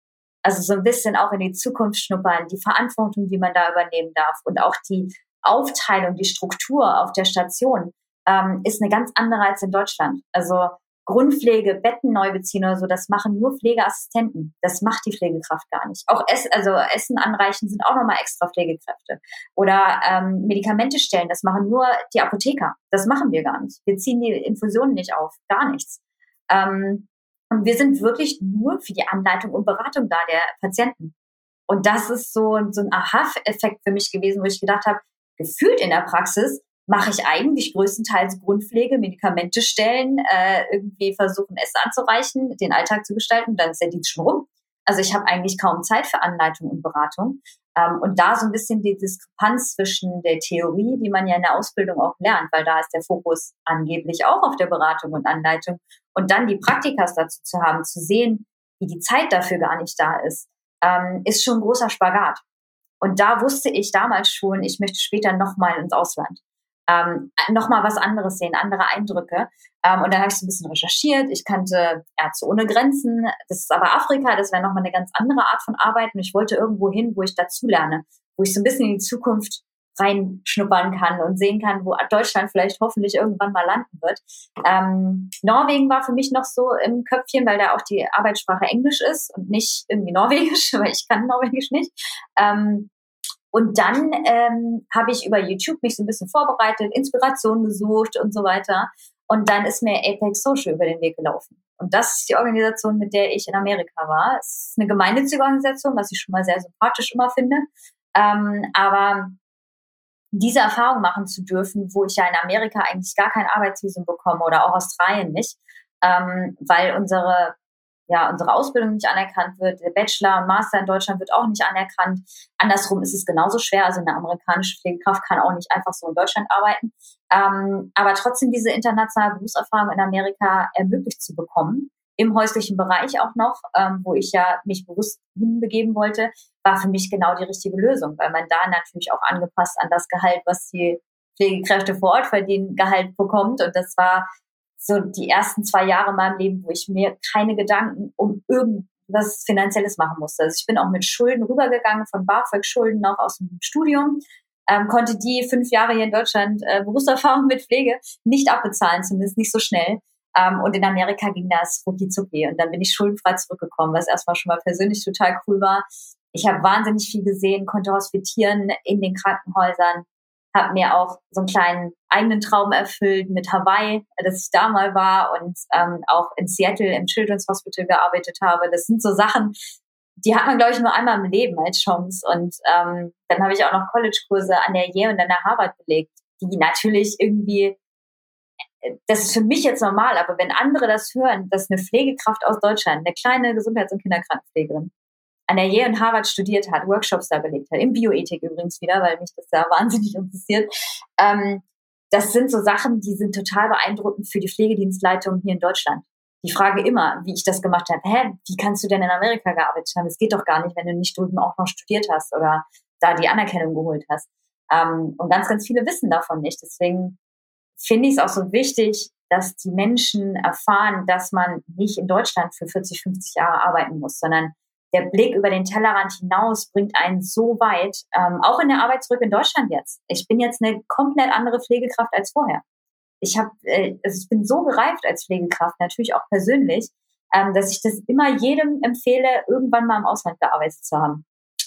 Also so ein bisschen auch in die Zukunft schnuppern, die Verantwortung, die man da übernehmen darf und auch die Aufteilung, die Struktur auf der Station ähm, ist eine ganz andere als in Deutschland. Also Grundpflege, Betten neu beziehen oder so, das machen nur Pflegeassistenten. Das macht die Pflegekraft gar nicht. Auch Ess, also Essen anreichen sind auch nochmal extra Pflegekräfte. Oder ähm, Medikamente stellen, das machen nur die Apotheker. Das machen wir gar nicht. Wir ziehen die Infusionen nicht auf, gar nichts. Ähm, und wir sind wirklich nur für die Anleitung und Beratung da der Patienten. Und das ist so, so ein Aha-Effekt für mich gewesen, wo ich gedacht habe, gefühlt in der Praxis mache ich eigentlich größtenteils Grundpflege, Medikamente stellen, äh, irgendwie versuchen, Essen anzureichen, den Alltag zu gestalten, dann ist der Dienst schon rum. Also ich habe eigentlich kaum Zeit für Anleitung und Beratung. Ähm, und da so ein bisschen die Diskrepanz zwischen der Theorie, die man ja in der Ausbildung auch lernt, weil da ist der Fokus angeblich auch auf der Beratung und Anleitung. Und dann die Praktikas dazu zu haben, zu sehen, wie die Zeit dafür gar nicht da ist, ähm, ist schon ein großer Spagat. Und da wusste ich damals schon, ich möchte später nochmal ins Ausland. ähm, nochmal was anderes sehen, andere Eindrücke. Ähm, und dann habe ich so ein bisschen recherchiert. Ich kannte Ärzte ohne Grenzen. Das ist aber Afrika, das wäre nochmal eine ganz andere Art von Arbeit. Und ich wollte irgendwo hin, wo ich dazulerne, wo ich so ein bisschen in die Zukunft reinschnuppern kann und sehen kann, wo Deutschland vielleicht hoffentlich irgendwann mal landen wird. Ähm, Norwegen war für mich noch so im Köpfchen, weil da auch die Arbeitssprache Englisch ist und nicht irgendwie Norwegisch, [LAUGHS] weil ich kann Norwegisch nicht. Ähm, und dann ähm, habe ich über YouTube mich so ein bisschen vorbereitet, Inspiration gesucht und so weiter. Und dann ist mir Apex Social über den Weg gelaufen. Und das ist die Organisation, mit der ich in Amerika war. Es ist eine gemeinnützige Organisation, was ich schon mal sehr sympathisch immer finde. Ähm, aber diese Erfahrung machen zu dürfen, wo ich ja in Amerika eigentlich gar kein Arbeitsvisum bekomme oder auch Australien nicht, ähm, weil unsere ja, unsere Ausbildung nicht anerkannt wird, der Bachelor und Master in Deutschland wird auch nicht anerkannt. Andersrum ist es genauso schwer. Also eine amerikanische Pflegekraft kann auch nicht einfach so in Deutschland arbeiten. Ähm, aber trotzdem diese internationale Berufserfahrung in Amerika ermöglicht zu bekommen, im häuslichen Bereich auch noch, ähm, wo ich ja mich bewusst hinbegeben wollte, war für mich genau die richtige Lösung, weil man da natürlich auch angepasst an das Gehalt, was die Pflegekräfte vor Ort verdienen, Gehalt bekommt. Und das war so die ersten zwei Jahre in meinem Leben, wo ich mir keine Gedanken um irgendwas Finanzielles machen musste. Also ich bin auch mit Schulden rübergegangen, von BAföG-Schulden noch aus dem Studium, ähm, konnte die fünf Jahre hier in Deutschland äh, Berufserfahrung mit Pflege nicht abbezahlen, zumindest nicht so schnell. Ähm, und in Amerika ging das rucki zucki. Und dann bin ich schuldenfrei zurückgekommen, was erstmal schon mal persönlich total cool war. Ich habe wahnsinnig viel gesehen, konnte hospitieren in den Krankenhäusern, habe mir auch so einen kleinen eigenen Traum erfüllt mit Hawaii, dass ich da mal war und ähm, auch in Seattle im Children's Hospital gearbeitet habe. Das sind so Sachen, die hat man, glaube ich, nur einmal im Leben als Chance. Und ähm, dann habe ich auch noch College-Kurse an der Yale und an der Harvard belegt, die natürlich irgendwie das ist für mich jetzt normal, aber wenn andere das hören, dass eine Pflegekraft aus Deutschland, eine kleine Gesundheits- und Kinderkrankenpflegerin, an der Yale und Harvard studiert hat, Workshops da belegt hat, in Bioethik übrigens wieder, weil mich das da [LAUGHS] wahnsinnig interessiert. Ähm, das sind so Sachen, die sind total beeindruckend für die Pflegedienstleitung hier in Deutschland. Die frage immer, wie ich das gemacht habe. Hä, wie kannst du denn in Amerika gearbeitet haben? Es geht doch gar nicht, wenn du nicht drüben auch noch studiert hast oder da die Anerkennung geholt hast. Ähm, und ganz, ganz viele wissen davon nicht. Deswegen finde ich es auch so wichtig, dass die Menschen erfahren, dass man nicht in Deutschland für 40, 50 Jahre arbeiten muss, sondern der Blick über den Tellerrand hinaus bringt einen so weit, ähm, auch in der Arbeit zurück in Deutschland jetzt. Ich bin jetzt eine komplett andere Pflegekraft als vorher. Ich habe, äh, also ich bin so gereift als Pflegekraft, natürlich auch persönlich, ähm, dass ich das immer jedem empfehle, irgendwann mal im Ausland gearbeitet zu haben,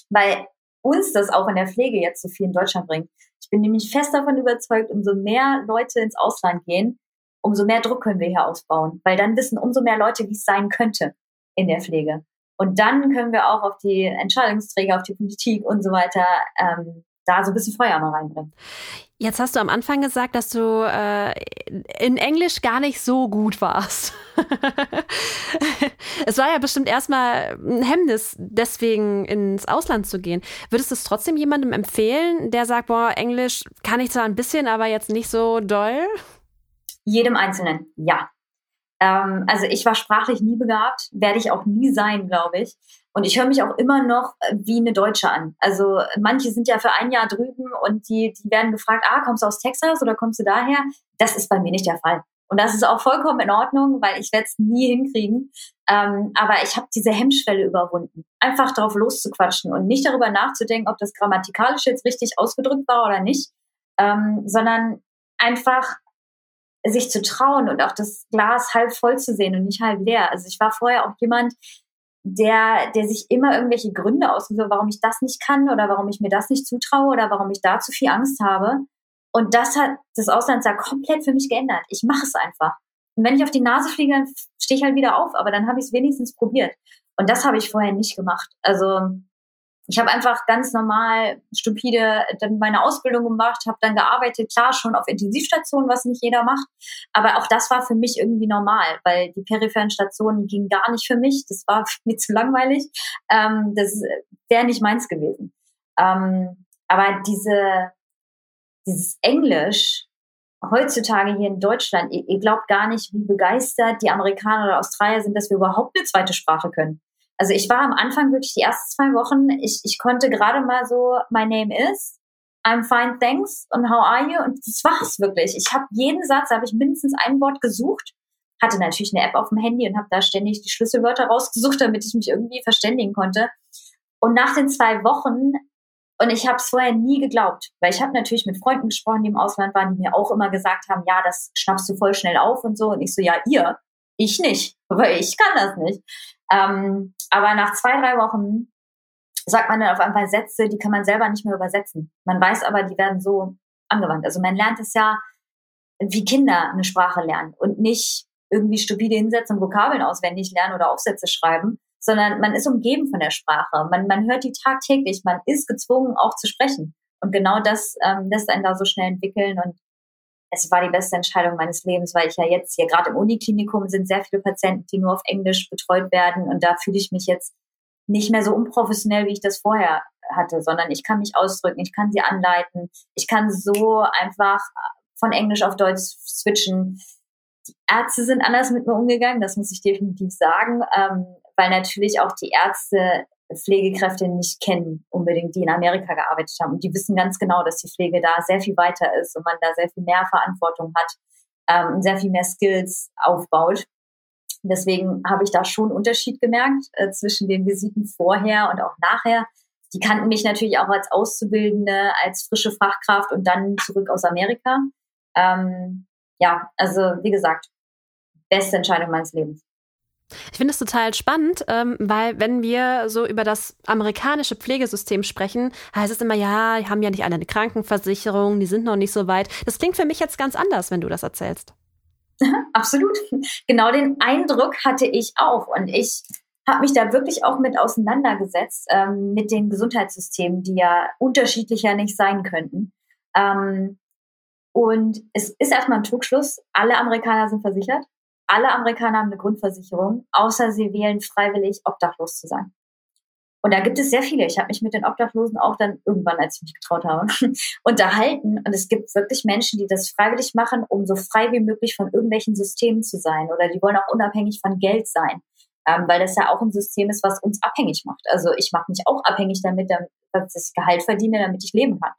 weil uns das auch in der Pflege jetzt so viel in Deutschland bringt. Ich bin nämlich fest davon überzeugt, umso mehr Leute ins Ausland gehen, umso mehr Druck können wir hier ausbauen, weil dann wissen umso mehr Leute, wie es sein könnte in der Pflege. Und dann können wir auch auf die Entscheidungsträger, auf die Politik und so weiter ähm, da so ein bisschen Feuer mal reinbringen. Jetzt hast du am Anfang gesagt, dass du äh, in Englisch gar nicht so gut warst. [LAUGHS] es war ja bestimmt erstmal ein Hemmnis, deswegen ins Ausland zu gehen. Würdest du es trotzdem jemandem empfehlen, der sagt, boah, Englisch kann ich zwar ein bisschen, aber jetzt nicht so doll? Jedem Einzelnen, ja. Ähm, also ich war sprachlich nie begabt, werde ich auch nie sein, glaube ich. Und ich höre mich auch immer noch äh, wie eine Deutsche an. Also manche sind ja für ein Jahr drüben und die, die werden gefragt, ah, kommst du aus Texas oder kommst du daher? Das ist bei mir nicht der Fall. Und das ist auch vollkommen in Ordnung, weil ich werde es nie hinkriegen. Ähm, aber ich habe diese Hemmschwelle überwunden. Einfach drauf loszuquatschen und nicht darüber nachzudenken, ob das grammatikalisch jetzt richtig ausgedrückt war oder nicht, ähm, sondern einfach sich zu trauen und auch das Glas halb voll zu sehen und nicht halb leer. Also ich war vorher auch jemand, der, der sich immer irgendwelche Gründe aussucht, warum ich das nicht kann oder warum ich mir das nicht zutraue oder warum ich da zu viel Angst habe. Und das hat das Auslandsjahr komplett für mich geändert. Ich mache es einfach. Und wenn ich auf die Nase fliege, dann stehe ich halt wieder auf, aber dann habe ich es wenigstens probiert. Und das habe ich vorher nicht gemacht. Also ich habe einfach ganz normal, stupide dann meine Ausbildung gemacht, habe dann gearbeitet, klar schon auf Intensivstationen, was nicht jeder macht. Aber auch das war für mich irgendwie normal, weil die peripheren Stationen gingen gar nicht für mich. Das war [LAUGHS] mir zu langweilig. Ähm, das wäre nicht meins gewesen. Ähm, aber diese, dieses Englisch, heutzutage hier in Deutschland, ihr, ihr glaubt gar nicht, wie begeistert die Amerikaner oder Australier sind, dass wir überhaupt eine zweite Sprache können. Also ich war am Anfang wirklich die ersten zwei Wochen, ich, ich konnte gerade mal so My Name is I'm fine, thanks. Und how are you? Und das war's wirklich. Ich habe jeden Satz, habe ich mindestens ein Wort gesucht, hatte natürlich eine App auf dem Handy und habe da ständig die Schlüsselwörter rausgesucht, damit ich mich irgendwie verständigen konnte. Und nach den zwei Wochen, und ich habe es vorher nie geglaubt, weil ich habe natürlich mit Freunden gesprochen, die im Ausland waren, die mir auch immer gesagt haben, ja, das schnappst du voll schnell auf und so. Und ich so, ja, ihr, ich nicht, [LAUGHS] weil ich kann das nicht. Ähm, aber nach zwei, drei Wochen sagt man dann auf einmal Sätze, die kann man selber nicht mehr übersetzen. Man weiß aber, die werden so angewandt. Also man lernt es ja, wie Kinder eine Sprache lernen und nicht irgendwie stupide hinsetzen und Vokabeln auswendig lernen oder Aufsätze schreiben, sondern man ist umgeben von der Sprache. Man, man hört die tagtäglich, man ist gezwungen, auch zu sprechen. Und genau das ähm, lässt einen da so schnell entwickeln. Und es war die beste Entscheidung meines Lebens, weil ich ja jetzt hier gerade im Uniklinikum sind sehr viele Patienten, die nur auf Englisch betreut werden. Und da fühle ich mich jetzt nicht mehr so unprofessionell, wie ich das vorher hatte, sondern ich kann mich ausdrücken, ich kann sie anleiten, ich kann so einfach von Englisch auf Deutsch switchen. Die Ärzte sind anders mit mir umgegangen, das muss ich definitiv sagen, ähm, weil natürlich auch die Ärzte Pflegekräfte nicht kennen, unbedingt, die in Amerika gearbeitet haben. Und die wissen ganz genau, dass die Pflege da sehr viel weiter ist und man da sehr viel mehr Verantwortung hat, ähm, sehr viel mehr Skills aufbaut. Deswegen habe ich da schon einen Unterschied gemerkt äh, zwischen den Visiten vorher und auch nachher. Die kannten mich natürlich auch als Auszubildende, als frische Fachkraft und dann zurück aus Amerika. Ähm, ja, also wie gesagt, beste Entscheidung meines Lebens. Ich finde es total spannend, ähm, weil wenn wir so über das amerikanische Pflegesystem sprechen, heißt es immer, ja, die haben ja nicht alle eine Krankenversicherung, die sind noch nicht so weit. Das klingt für mich jetzt ganz anders, wenn du das erzählst. [LAUGHS] Absolut. Genau den Eindruck hatte ich auch. Und ich habe mich da wirklich auch mit auseinandergesetzt, ähm, mit den Gesundheitssystemen, die ja unterschiedlicher nicht sein könnten. Ähm, und es ist erstmal ein Trugschluss. Alle Amerikaner sind versichert. Alle Amerikaner haben eine Grundversicherung, außer sie wählen freiwillig, obdachlos zu sein. Und da gibt es sehr viele. Ich habe mich mit den Obdachlosen auch dann irgendwann, als ich mich getraut habe, [LAUGHS] unterhalten. Und es gibt wirklich Menschen, die das freiwillig machen, um so frei wie möglich von irgendwelchen Systemen zu sein. Oder die wollen auch unabhängig von Geld sein. Ähm, weil das ja auch ein System ist, was uns abhängig macht. Also ich mache mich auch abhängig damit, dass ich Gehalt verdiene, damit ich leben kann.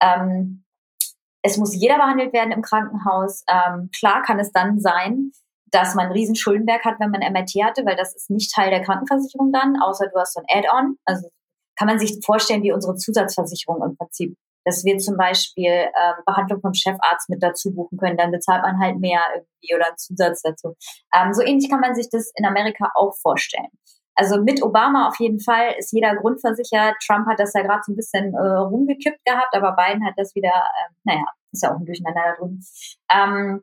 Ähm, es muss jeder behandelt werden im Krankenhaus. Ähm, klar kann es dann sein, dass man einen riesen Schuldenberg hat, wenn man MRT hatte, weil das ist nicht Teil der Krankenversicherung dann, außer du hast so ein Add-on. Also kann man sich vorstellen wie unsere Zusatzversicherung im Prinzip. Dass wir zum Beispiel äh, Behandlung vom Chefarzt mit dazu buchen können, dann bezahlt man halt mehr irgendwie oder einen Zusatz dazu. Ähm, so ähnlich kann man sich das in Amerika auch vorstellen. Also mit Obama auf jeden Fall ist jeder grundversichert. Trump hat das ja gerade so ein bisschen äh, rumgekippt gehabt, aber Biden hat das wieder, äh, naja, ist ja auch ein Durcheinander da drin. Ähm,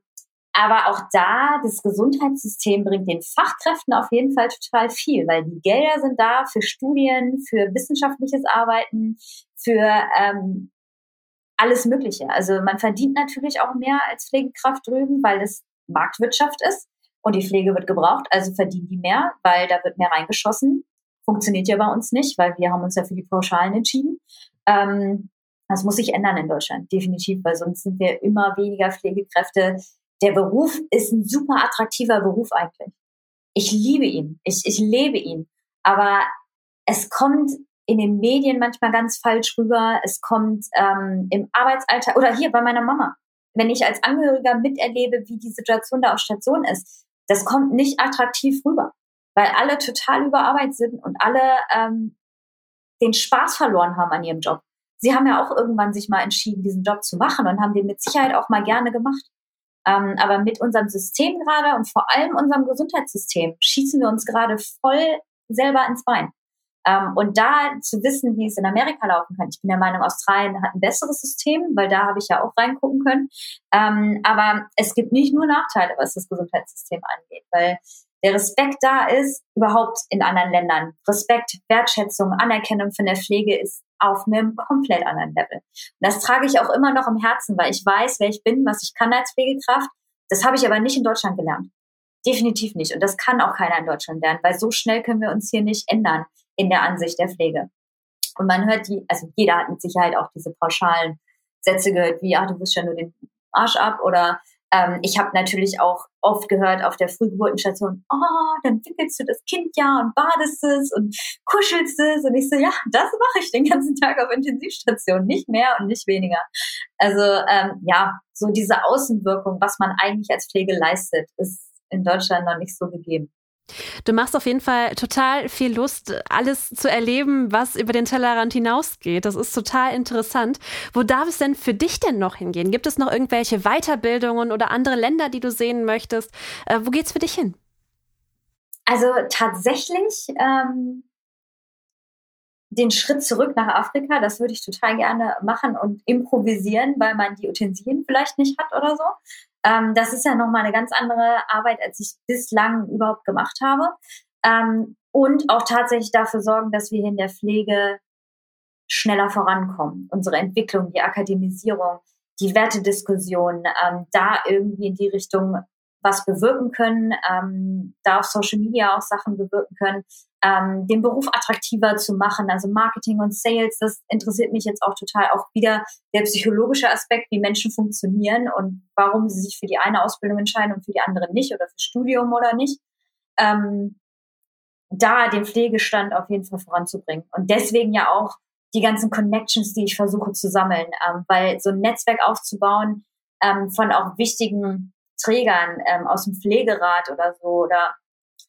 aber auch da, das Gesundheitssystem bringt den Fachkräften auf jeden Fall total viel, weil die Gelder sind da für Studien, für wissenschaftliches Arbeiten, für ähm, alles Mögliche. Also man verdient natürlich auch mehr als Pflegekraft drüben, weil es Marktwirtschaft ist und die Pflege wird gebraucht, also verdienen die mehr, weil da wird mehr reingeschossen. Funktioniert ja bei uns nicht, weil wir haben uns ja für die Pauschalen entschieden. Ähm, das muss sich ändern in Deutschland, definitiv, weil sonst sind wir immer weniger Pflegekräfte der Beruf ist ein super attraktiver Beruf eigentlich. Ich liebe ihn, ich, ich lebe ihn, aber es kommt in den Medien manchmal ganz falsch rüber. Es kommt ähm, im Arbeitsalltag oder hier bei meiner Mama. Wenn ich als Angehöriger miterlebe, wie die Situation da auf Station ist, das kommt nicht attraktiv rüber, weil alle total überarbeitet sind und alle ähm, den Spaß verloren haben an ihrem Job. Sie haben ja auch irgendwann sich mal entschieden, diesen Job zu machen und haben den mit Sicherheit auch mal gerne gemacht. Ähm, aber mit unserem System gerade und vor allem unserem Gesundheitssystem schießen wir uns gerade voll selber ins Bein. Ähm, und da zu wissen, wie es in Amerika laufen kann. Ich bin der Meinung, Australien hat ein besseres System, weil da habe ich ja auch reingucken können. Ähm, aber es gibt nicht nur Nachteile, was das Gesundheitssystem angeht, weil der Respekt da ist, überhaupt in anderen Ländern. Respekt, Wertschätzung, Anerkennung von der Pflege ist auf einem komplett anderen Level. Und das trage ich auch immer noch im Herzen, weil ich weiß, wer ich bin, was ich kann als Pflegekraft. Das habe ich aber nicht in Deutschland gelernt. Definitiv nicht. Und das kann auch keiner in Deutschland lernen, weil so schnell können wir uns hier nicht ändern in der Ansicht der Pflege. Und man hört die, also jeder hat mit Sicherheit auch diese pauschalen Sätze gehört, wie, ach, du wirst ja nur den Arsch ab oder Ähm, ich habe natürlich auch oft gehört auf der Frühgeburtenstation, oh, dann wickelst du das Kind ja und badest es und kuschelst es. Und ich so, ja, das mache ich den ganzen Tag auf Intensivstation, nicht mehr und nicht weniger. Also ähm, ja, so diese Außenwirkung, was man eigentlich als Pflege leistet, ist in Deutschland noch nicht so gegeben. Du machst auf jeden Fall total viel Lust, alles zu erleben, was über den Tellerrand hinausgeht. Das ist total interessant. Wo darf es denn für dich denn noch hingehen? Gibt es noch irgendwelche Weiterbildungen oder andere Länder, die du sehen möchtest? Äh, wo geht's für dich hin? Also tatsächlich ähm, den Schritt zurück nach Afrika, das würde ich total gerne machen und improvisieren, weil man die Utensilien vielleicht nicht hat oder so. Ähm, das ist ja nochmal eine ganz andere Arbeit, als ich bislang überhaupt gemacht habe. Ähm, und auch tatsächlich dafür sorgen, dass wir in der Pflege schneller vorankommen. Unsere Entwicklung, die Akademisierung, die Wertediskussion, ähm, da irgendwie in die Richtung was bewirken können, ähm, da auf Social Media auch Sachen bewirken können, ähm, den Beruf attraktiver zu machen, also Marketing und Sales, das interessiert mich jetzt auch total. Auch wieder der psychologische Aspekt, wie Menschen funktionieren und warum sie sich für die eine Ausbildung entscheiden und für die andere nicht oder für Studium oder nicht. Ähm, da den Pflegestand auf jeden Fall voranzubringen. Und deswegen ja auch die ganzen Connections, die ich versuche zu sammeln, ähm, weil so ein Netzwerk aufzubauen ähm, von auch wichtigen Trägern ähm, aus dem Pflegerat oder so oder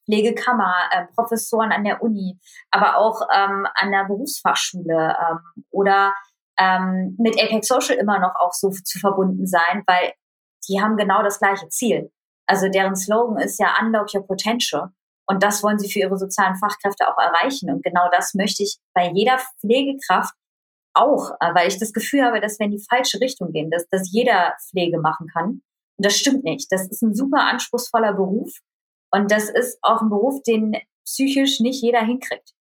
Pflegekammer, äh, Professoren an der Uni, aber auch ähm, an der Berufsfachschule ähm, oder ähm, mit Apex Social immer noch auch so zu verbunden sein, weil die haben genau das gleiche Ziel. Also deren Slogan ist ja Unlock Your Potential. Und das wollen sie für ihre sozialen Fachkräfte auch erreichen. Und genau das möchte ich bei jeder Pflegekraft auch, äh, weil ich das Gefühl habe, dass wir in die falsche Richtung gehen, dass, dass jeder Pflege machen kann. Das stimmt nicht. Das ist ein super anspruchsvoller Beruf. Und das ist auch ein Beruf, den psychisch nicht jeder hinkriegt.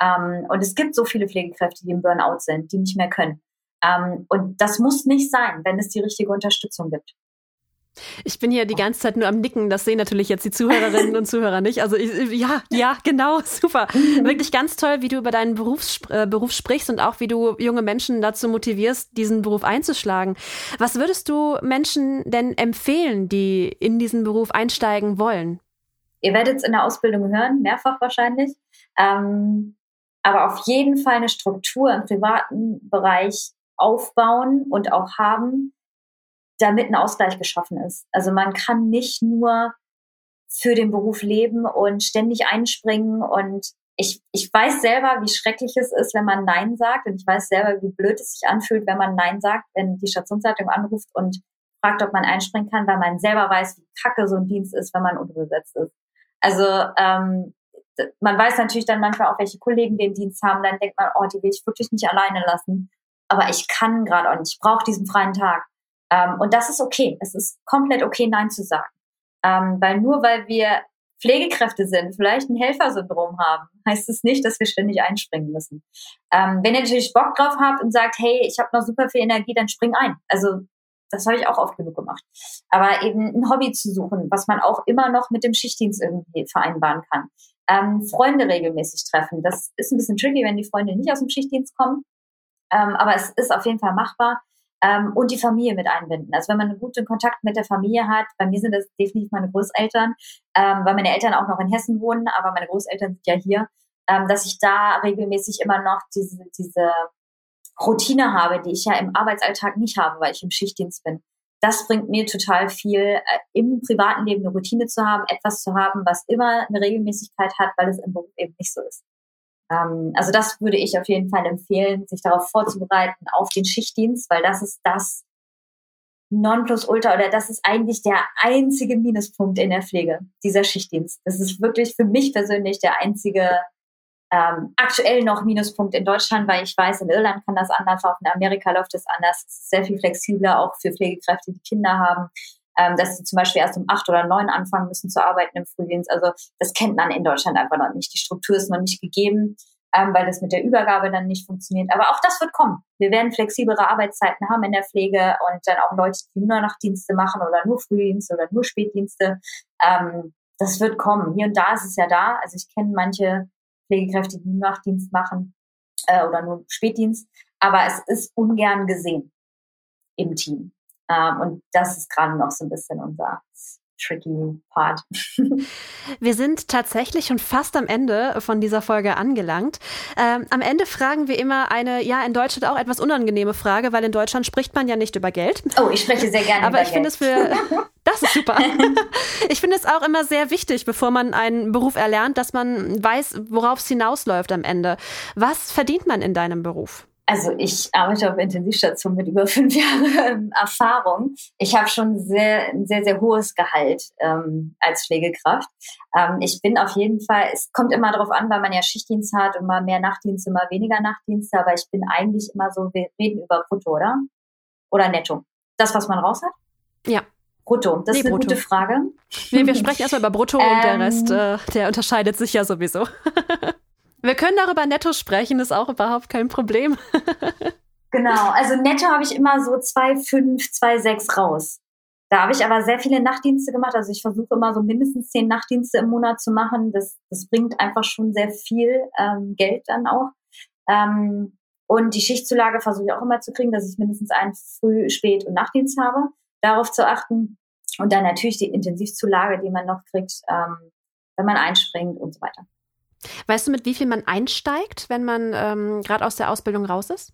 Ähm, und es gibt so viele Pflegekräfte, die im Burnout sind, die nicht mehr können. Ähm, und das muss nicht sein, wenn es die richtige Unterstützung gibt. Ich bin hier die ganze Zeit nur am Nicken. Das sehen natürlich jetzt die Zuhörerinnen und Zuhörer nicht. Also ich, ja, ja, genau, [LAUGHS] super. Wirklich ganz toll, wie du über deinen Berufs, äh, Beruf sprichst und auch wie du junge Menschen dazu motivierst, diesen Beruf einzuschlagen. Was würdest du Menschen denn empfehlen, die in diesen Beruf einsteigen wollen? Ihr werdet es in der Ausbildung hören, mehrfach wahrscheinlich. Ähm, aber auf jeden Fall eine Struktur im privaten Bereich aufbauen und auch haben, damit ein Ausgleich geschaffen ist. Also man kann nicht nur für den Beruf leben und ständig einspringen und ich, ich weiß selber, wie schrecklich es ist, wenn man Nein sagt und ich weiß selber, wie blöd es sich anfühlt, wenn man Nein sagt, wenn die Stationsleitung anruft und fragt, ob man einspringen kann, weil man selber weiß, wie kacke so ein Dienst ist, wenn man unterbesetzt ist. Also ähm, man weiß natürlich dann manchmal auch, welche Kollegen den Dienst haben. Dann denkt man, oh, die will ich wirklich nicht alleine lassen. Aber ich kann gerade auch nicht. Ich brauche diesen freien Tag. Ähm, und das ist okay. Es ist komplett okay, Nein zu sagen. Ähm, weil nur weil wir Pflegekräfte sind, vielleicht ein Helfersyndrom haben, heißt es nicht, dass wir ständig einspringen müssen. Ähm, wenn ihr natürlich Bock drauf habt und sagt, hey, ich habe noch super viel Energie, dann spring ein. Also das habe ich auch oft genug gemacht. Aber eben ein Hobby zu suchen, was man auch immer noch mit dem Schichtdienst irgendwie vereinbaren kann. Ähm, Freunde regelmäßig treffen. Das ist ein bisschen tricky, wenn die Freunde nicht aus dem Schichtdienst kommen. Ähm, aber es ist auf jeden Fall machbar. Ähm, und die Familie mit einbinden. Also wenn man einen guten Kontakt mit der Familie hat, bei mir sind das definitiv meine Großeltern, ähm, weil meine Eltern auch noch in Hessen wohnen, aber meine Großeltern sind ja hier, ähm, dass ich da regelmäßig immer noch diese, diese Routine habe, die ich ja im Arbeitsalltag nicht habe, weil ich im Schichtdienst bin. Das bringt mir total viel, äh, im privaten Leben eine Routine zu haben, etwas zu haben, was immer eine Regelmäßigkeit hat, weil es im Beruf eben nicht so ist. Ähm, also das würde ich auf jeden Fall empfehlen, sich darauf vorzubereiten, auf den Schichtdienst, weil das ist das Nonplusultra oder das ist eigentlich der einzige Minuspunkt in der Pflege, dieser Schichtdienst. Das ist wirklich für mich persönlich der einzige ähm, aktuell noch Minuspunkt in Deutschland, weil ich weiß, in Irland kann das anders laufen, in Amerika läuft es anders, es ist sehr viel flexibler, auch für Pflegekräfte, die Kinder haben, ähm, dass sie zum Beispiel erst um acht oder neun anfangen müssen zu arbeiten im Frühdienst. Also das kennt man in Deutschland einfach noch nicht. Die Struktur ist noch nicht gegeben, ähm, weil das mit der Übergabe dann nicht funktioniert. Aber auch das wird kommen. Wir werden flexiblere Arbeitszeiten haben in der Pflege und dann auch Leute, die nur Nachtdienste machen oder nur Frühdienste oder nur Spätdienste. Ähm, das wird kommen. Hier und da ist es ja da. Also ich kenne manche Pflegekräfte, die nur Nachtdienst machen äh, oder nur Spätdienst. Aber es ist ungern gesehen im Team. Ähm, und das ist gerade noch so ein bisschen unser tricky Part. [LAUGHS] Wir sind tatsächlich schon fast am Ende von dieser Folge angelangt. Ähm, am Ende fragen wir immer eine, ja, in Deutschland auch etwas unangenehme Frage, weil in Deutschland spricht man ja nicht über Geld. Oh, ich spreche sehr gerne Aber über ich finde es für, [LAUGHS] das ist super. [LAUGHS] ich finde es auch immer sehr wichtig, bevor man einen Beruf erlernt, dass man weiß, worauf es hinausläuft am Ende. Was verdient man in deinem Beruf? Also ich arbeite auf Intensivstation mit über [LAUGHS] fünf Jahren Erfahrung. Ich habe schon sehr, ein sehr, sehr hohes Gehalt ähm, als Pflegekraft. Ähm, ich bin auf jeden Fall, es kommt immer darauf an, weil man ja Schichtdienst hat, immer mehr Nachtdienste, immer weniger Nachtdienste, aber ich bin eigentlich immer so, wir reden über Brutto, oder? Oder Netto? Das, was man raus hat? Ja. Brutto, das nee, ist eine Brutto. gute Frage. Nee, wir [LAUGHS] sprechen erstmal über Brutto ähm, und der ähm, Rest, äh, der unterscheidet sich ja sowieso. [LAUGHS] Wir können darüber netto sprechen, ist auch überhaupt kein Problem. [LAUGHS] genau, also netto habe ich immer so 2,5, 2,6 raus. Da habe ich aber sehr viele Nachtdienste gemacht. Also ich versuche immer so mindestens zehn Nachtdienste im Monat zu machen. Das, das bringt einfach schon sehr viel ähm, Geld dann auch. Ähm, und die Schichtzulage versuche ich auch immer zu kriegen, dass ich mindestens einen Früh-, Spät- und Nachtdienst habe. Darauf zu achten. Und dann natürlich die Intensivzulage, die man noch kriegt, ähm, wenn man einspringt und so weiter. Weißt du, mit wie viel man einsteigt, wenn man ähm, gerade aus der Ausbildung raus ist?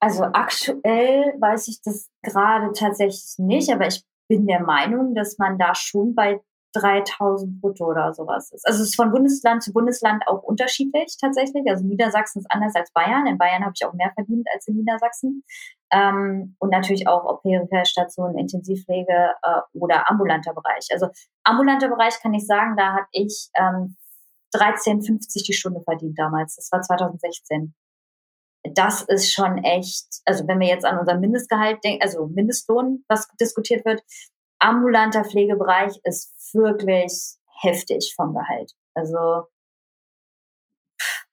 Also aktuell weiß ich das gerade tatsächlich nicht, aber ich bin der Meinung, dass man da schon bei 3000 brutto oder sowas ist. Also es ist von Bundesland zu Bundesland auch unterschiedlich tatsächlich. Also Niedersachsen ist anders als Bayern. In Bayern habe ich auch mehr verdient als in Niedersachsen. Ähm, und natürlich auch auf Peripherstation, Intensivpflege äh, oder ambulanter Bereich. Also ambulanter Bereich kann ich sagen, da habe ich ähm, 13,50 die Stunde verdient damals. Das war 2016. Das ist schon echt, also wenn wir jetzt an unser Mindestgehalt denken, also Mindestlohn, was diskutiert wird, ambulanter Pflegebereich ist wirklich heftig vom Gehalt. Also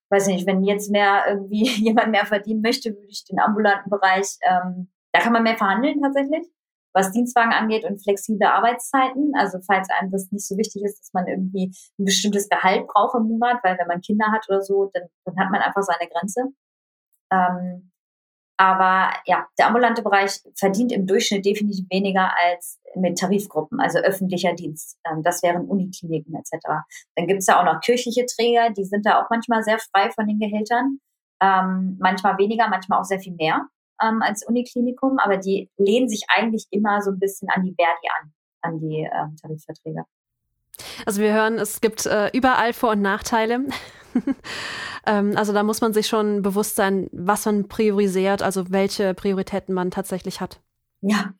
weiß nicht, wenn jetzt mehr irgendwie [LAUGHS] jemand mehr verdienen möchte, würde ich den ambulanten Bereich, ähm, da kann man mehr verhandeln tatsächlich was Dienstwagen angeht und flexible Arbeitszeiten. Also falls einem das nicht so wichtig ist, dass man irgendwie ein bestimmtes Gehalt braucht im Monat, weil wenn man Kinder hat oder so, dann, dann hat man einfach seine Grenze. Ähm, aber ja, der ambulante Bereich verdient im Durchschnitt definitiv weniger als mit Tarifgruppen, also öffentlicher Dienst. Ähm, das wären Unikliniken etc. Dann gibt es ja auch noch kirchliche Träger, die sind da auch manchmal sehr frei von den Gehältern. Ähm, manchmal weniger, manchmal auch sehr viel mehr ähm, als Uniklinikum, aber die lehnen sich eigentlich immer so ein bisschen an die Verdi an, an die ähm, Tarifverträge. Also wir hören, es gibt äh, überall Vor- und Nachteile. [LAUGHS] ähm, also da muss man sich schon bewusst sein, was man priorisiert, also welche Prioritäten man tatsächlich hat. Ja.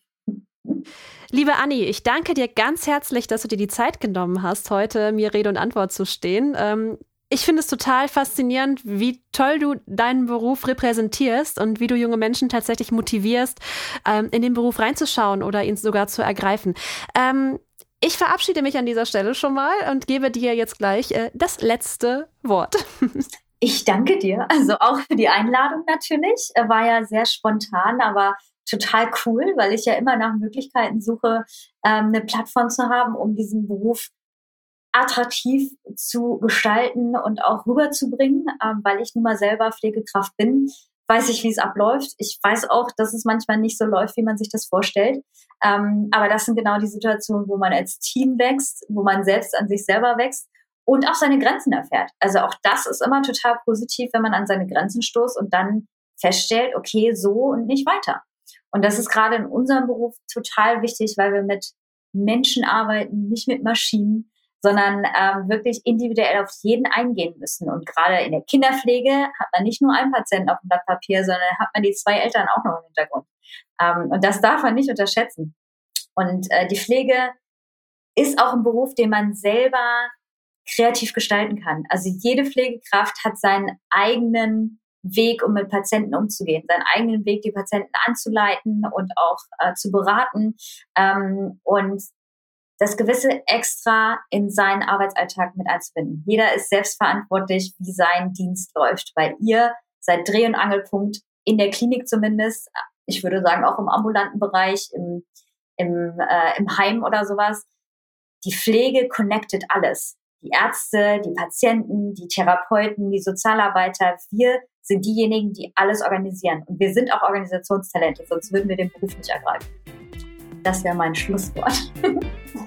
Liebe Anni, ich danke dir ganz herzlich, dass du dir die Zeit genommen hast, heute mir Rede und Antwort zu stehen. Ähm, ich finde es total faszinierend, wie toll du deinen Beruf repräsentierst und wie du junge Menschen tatsächlich motivierst, ähm, in den Beruf reinzuschauen oder ihn sogar zu ergreifen. Ähm, ich verabschiede mich an dieser Stelle schon mal und gebe dir jetzt gleich äh, das letzte Wort. [LAUGHS] Ich danke dir. Also auch für die Einladung natürlich. War ja sehr spontan, aber total cool, weil ich ja immer nach Möglichkeiten suche, ähm, eine Plattform zu haben, um diesen Beruf attraktiv zu gestalten und auch rüberzubringen, ähm, weil ich nun mal selber Pflegekraft bin, weiß ich, wie es abläuft. Ich weiß auch, dass es manchmal nicht so läuft, wie man sich das vorstellt. Ähm, aber das sind genau die Situationen, wo man als Team wächst, wo man selbst an sich selber wächst und auch seine Grenzen erfährt. Also auch das ist immer total positiv, wenn man an seine Grenzen stoßt und dann feststellt, okay, so und nicht weiter. Und das ist gerade in unserem Beruf total wichtig, weil wir mit Menschen arbeiten, nicht mit Maschinen sondern ähm, wirklich individuell auf jeden eingehen müssen. Und gerade in der Kinderpflege hat man nicht nur einen Patienten auf dem Blatt Papier, sondern hat man die zwei Eltern auch noch im Hintergrund. Ähm, und das darf man nicht unterschätzen. Und äh, die Pflege ist auch ein Beruf, den man selber kreativ gestalten kann. Also jede Pflegekraft hat seinen eigenen Weg, um mit Patienten umzugehen, seinen eigenen Weg, die Patienten anzuleiten und auch äh, zu beraten. Ähm, und das gewisse Extra in seinen Arbeitsalltag mit einzubinden. Jeder ist selbstverantwortlich, wie sein Dienst läuft, weil ihr seid Dreh- und Angelpunkt in der Klinik zumindest. Ich würde sagen auch im ambulanten Bereich, im, im, äh, im Heim oder sowas. Die Pflege connectet alles. Die Ärzte, die Patienten, die Therapeuten, die Sozialarbeiter. Wir sind diejenigen, die alles organisieren. Und wir sind auch Organisationstalente, sonst würden wir den Beruf nicht ergreifen. Das wäre mein Schlusswort. [LAUGHS]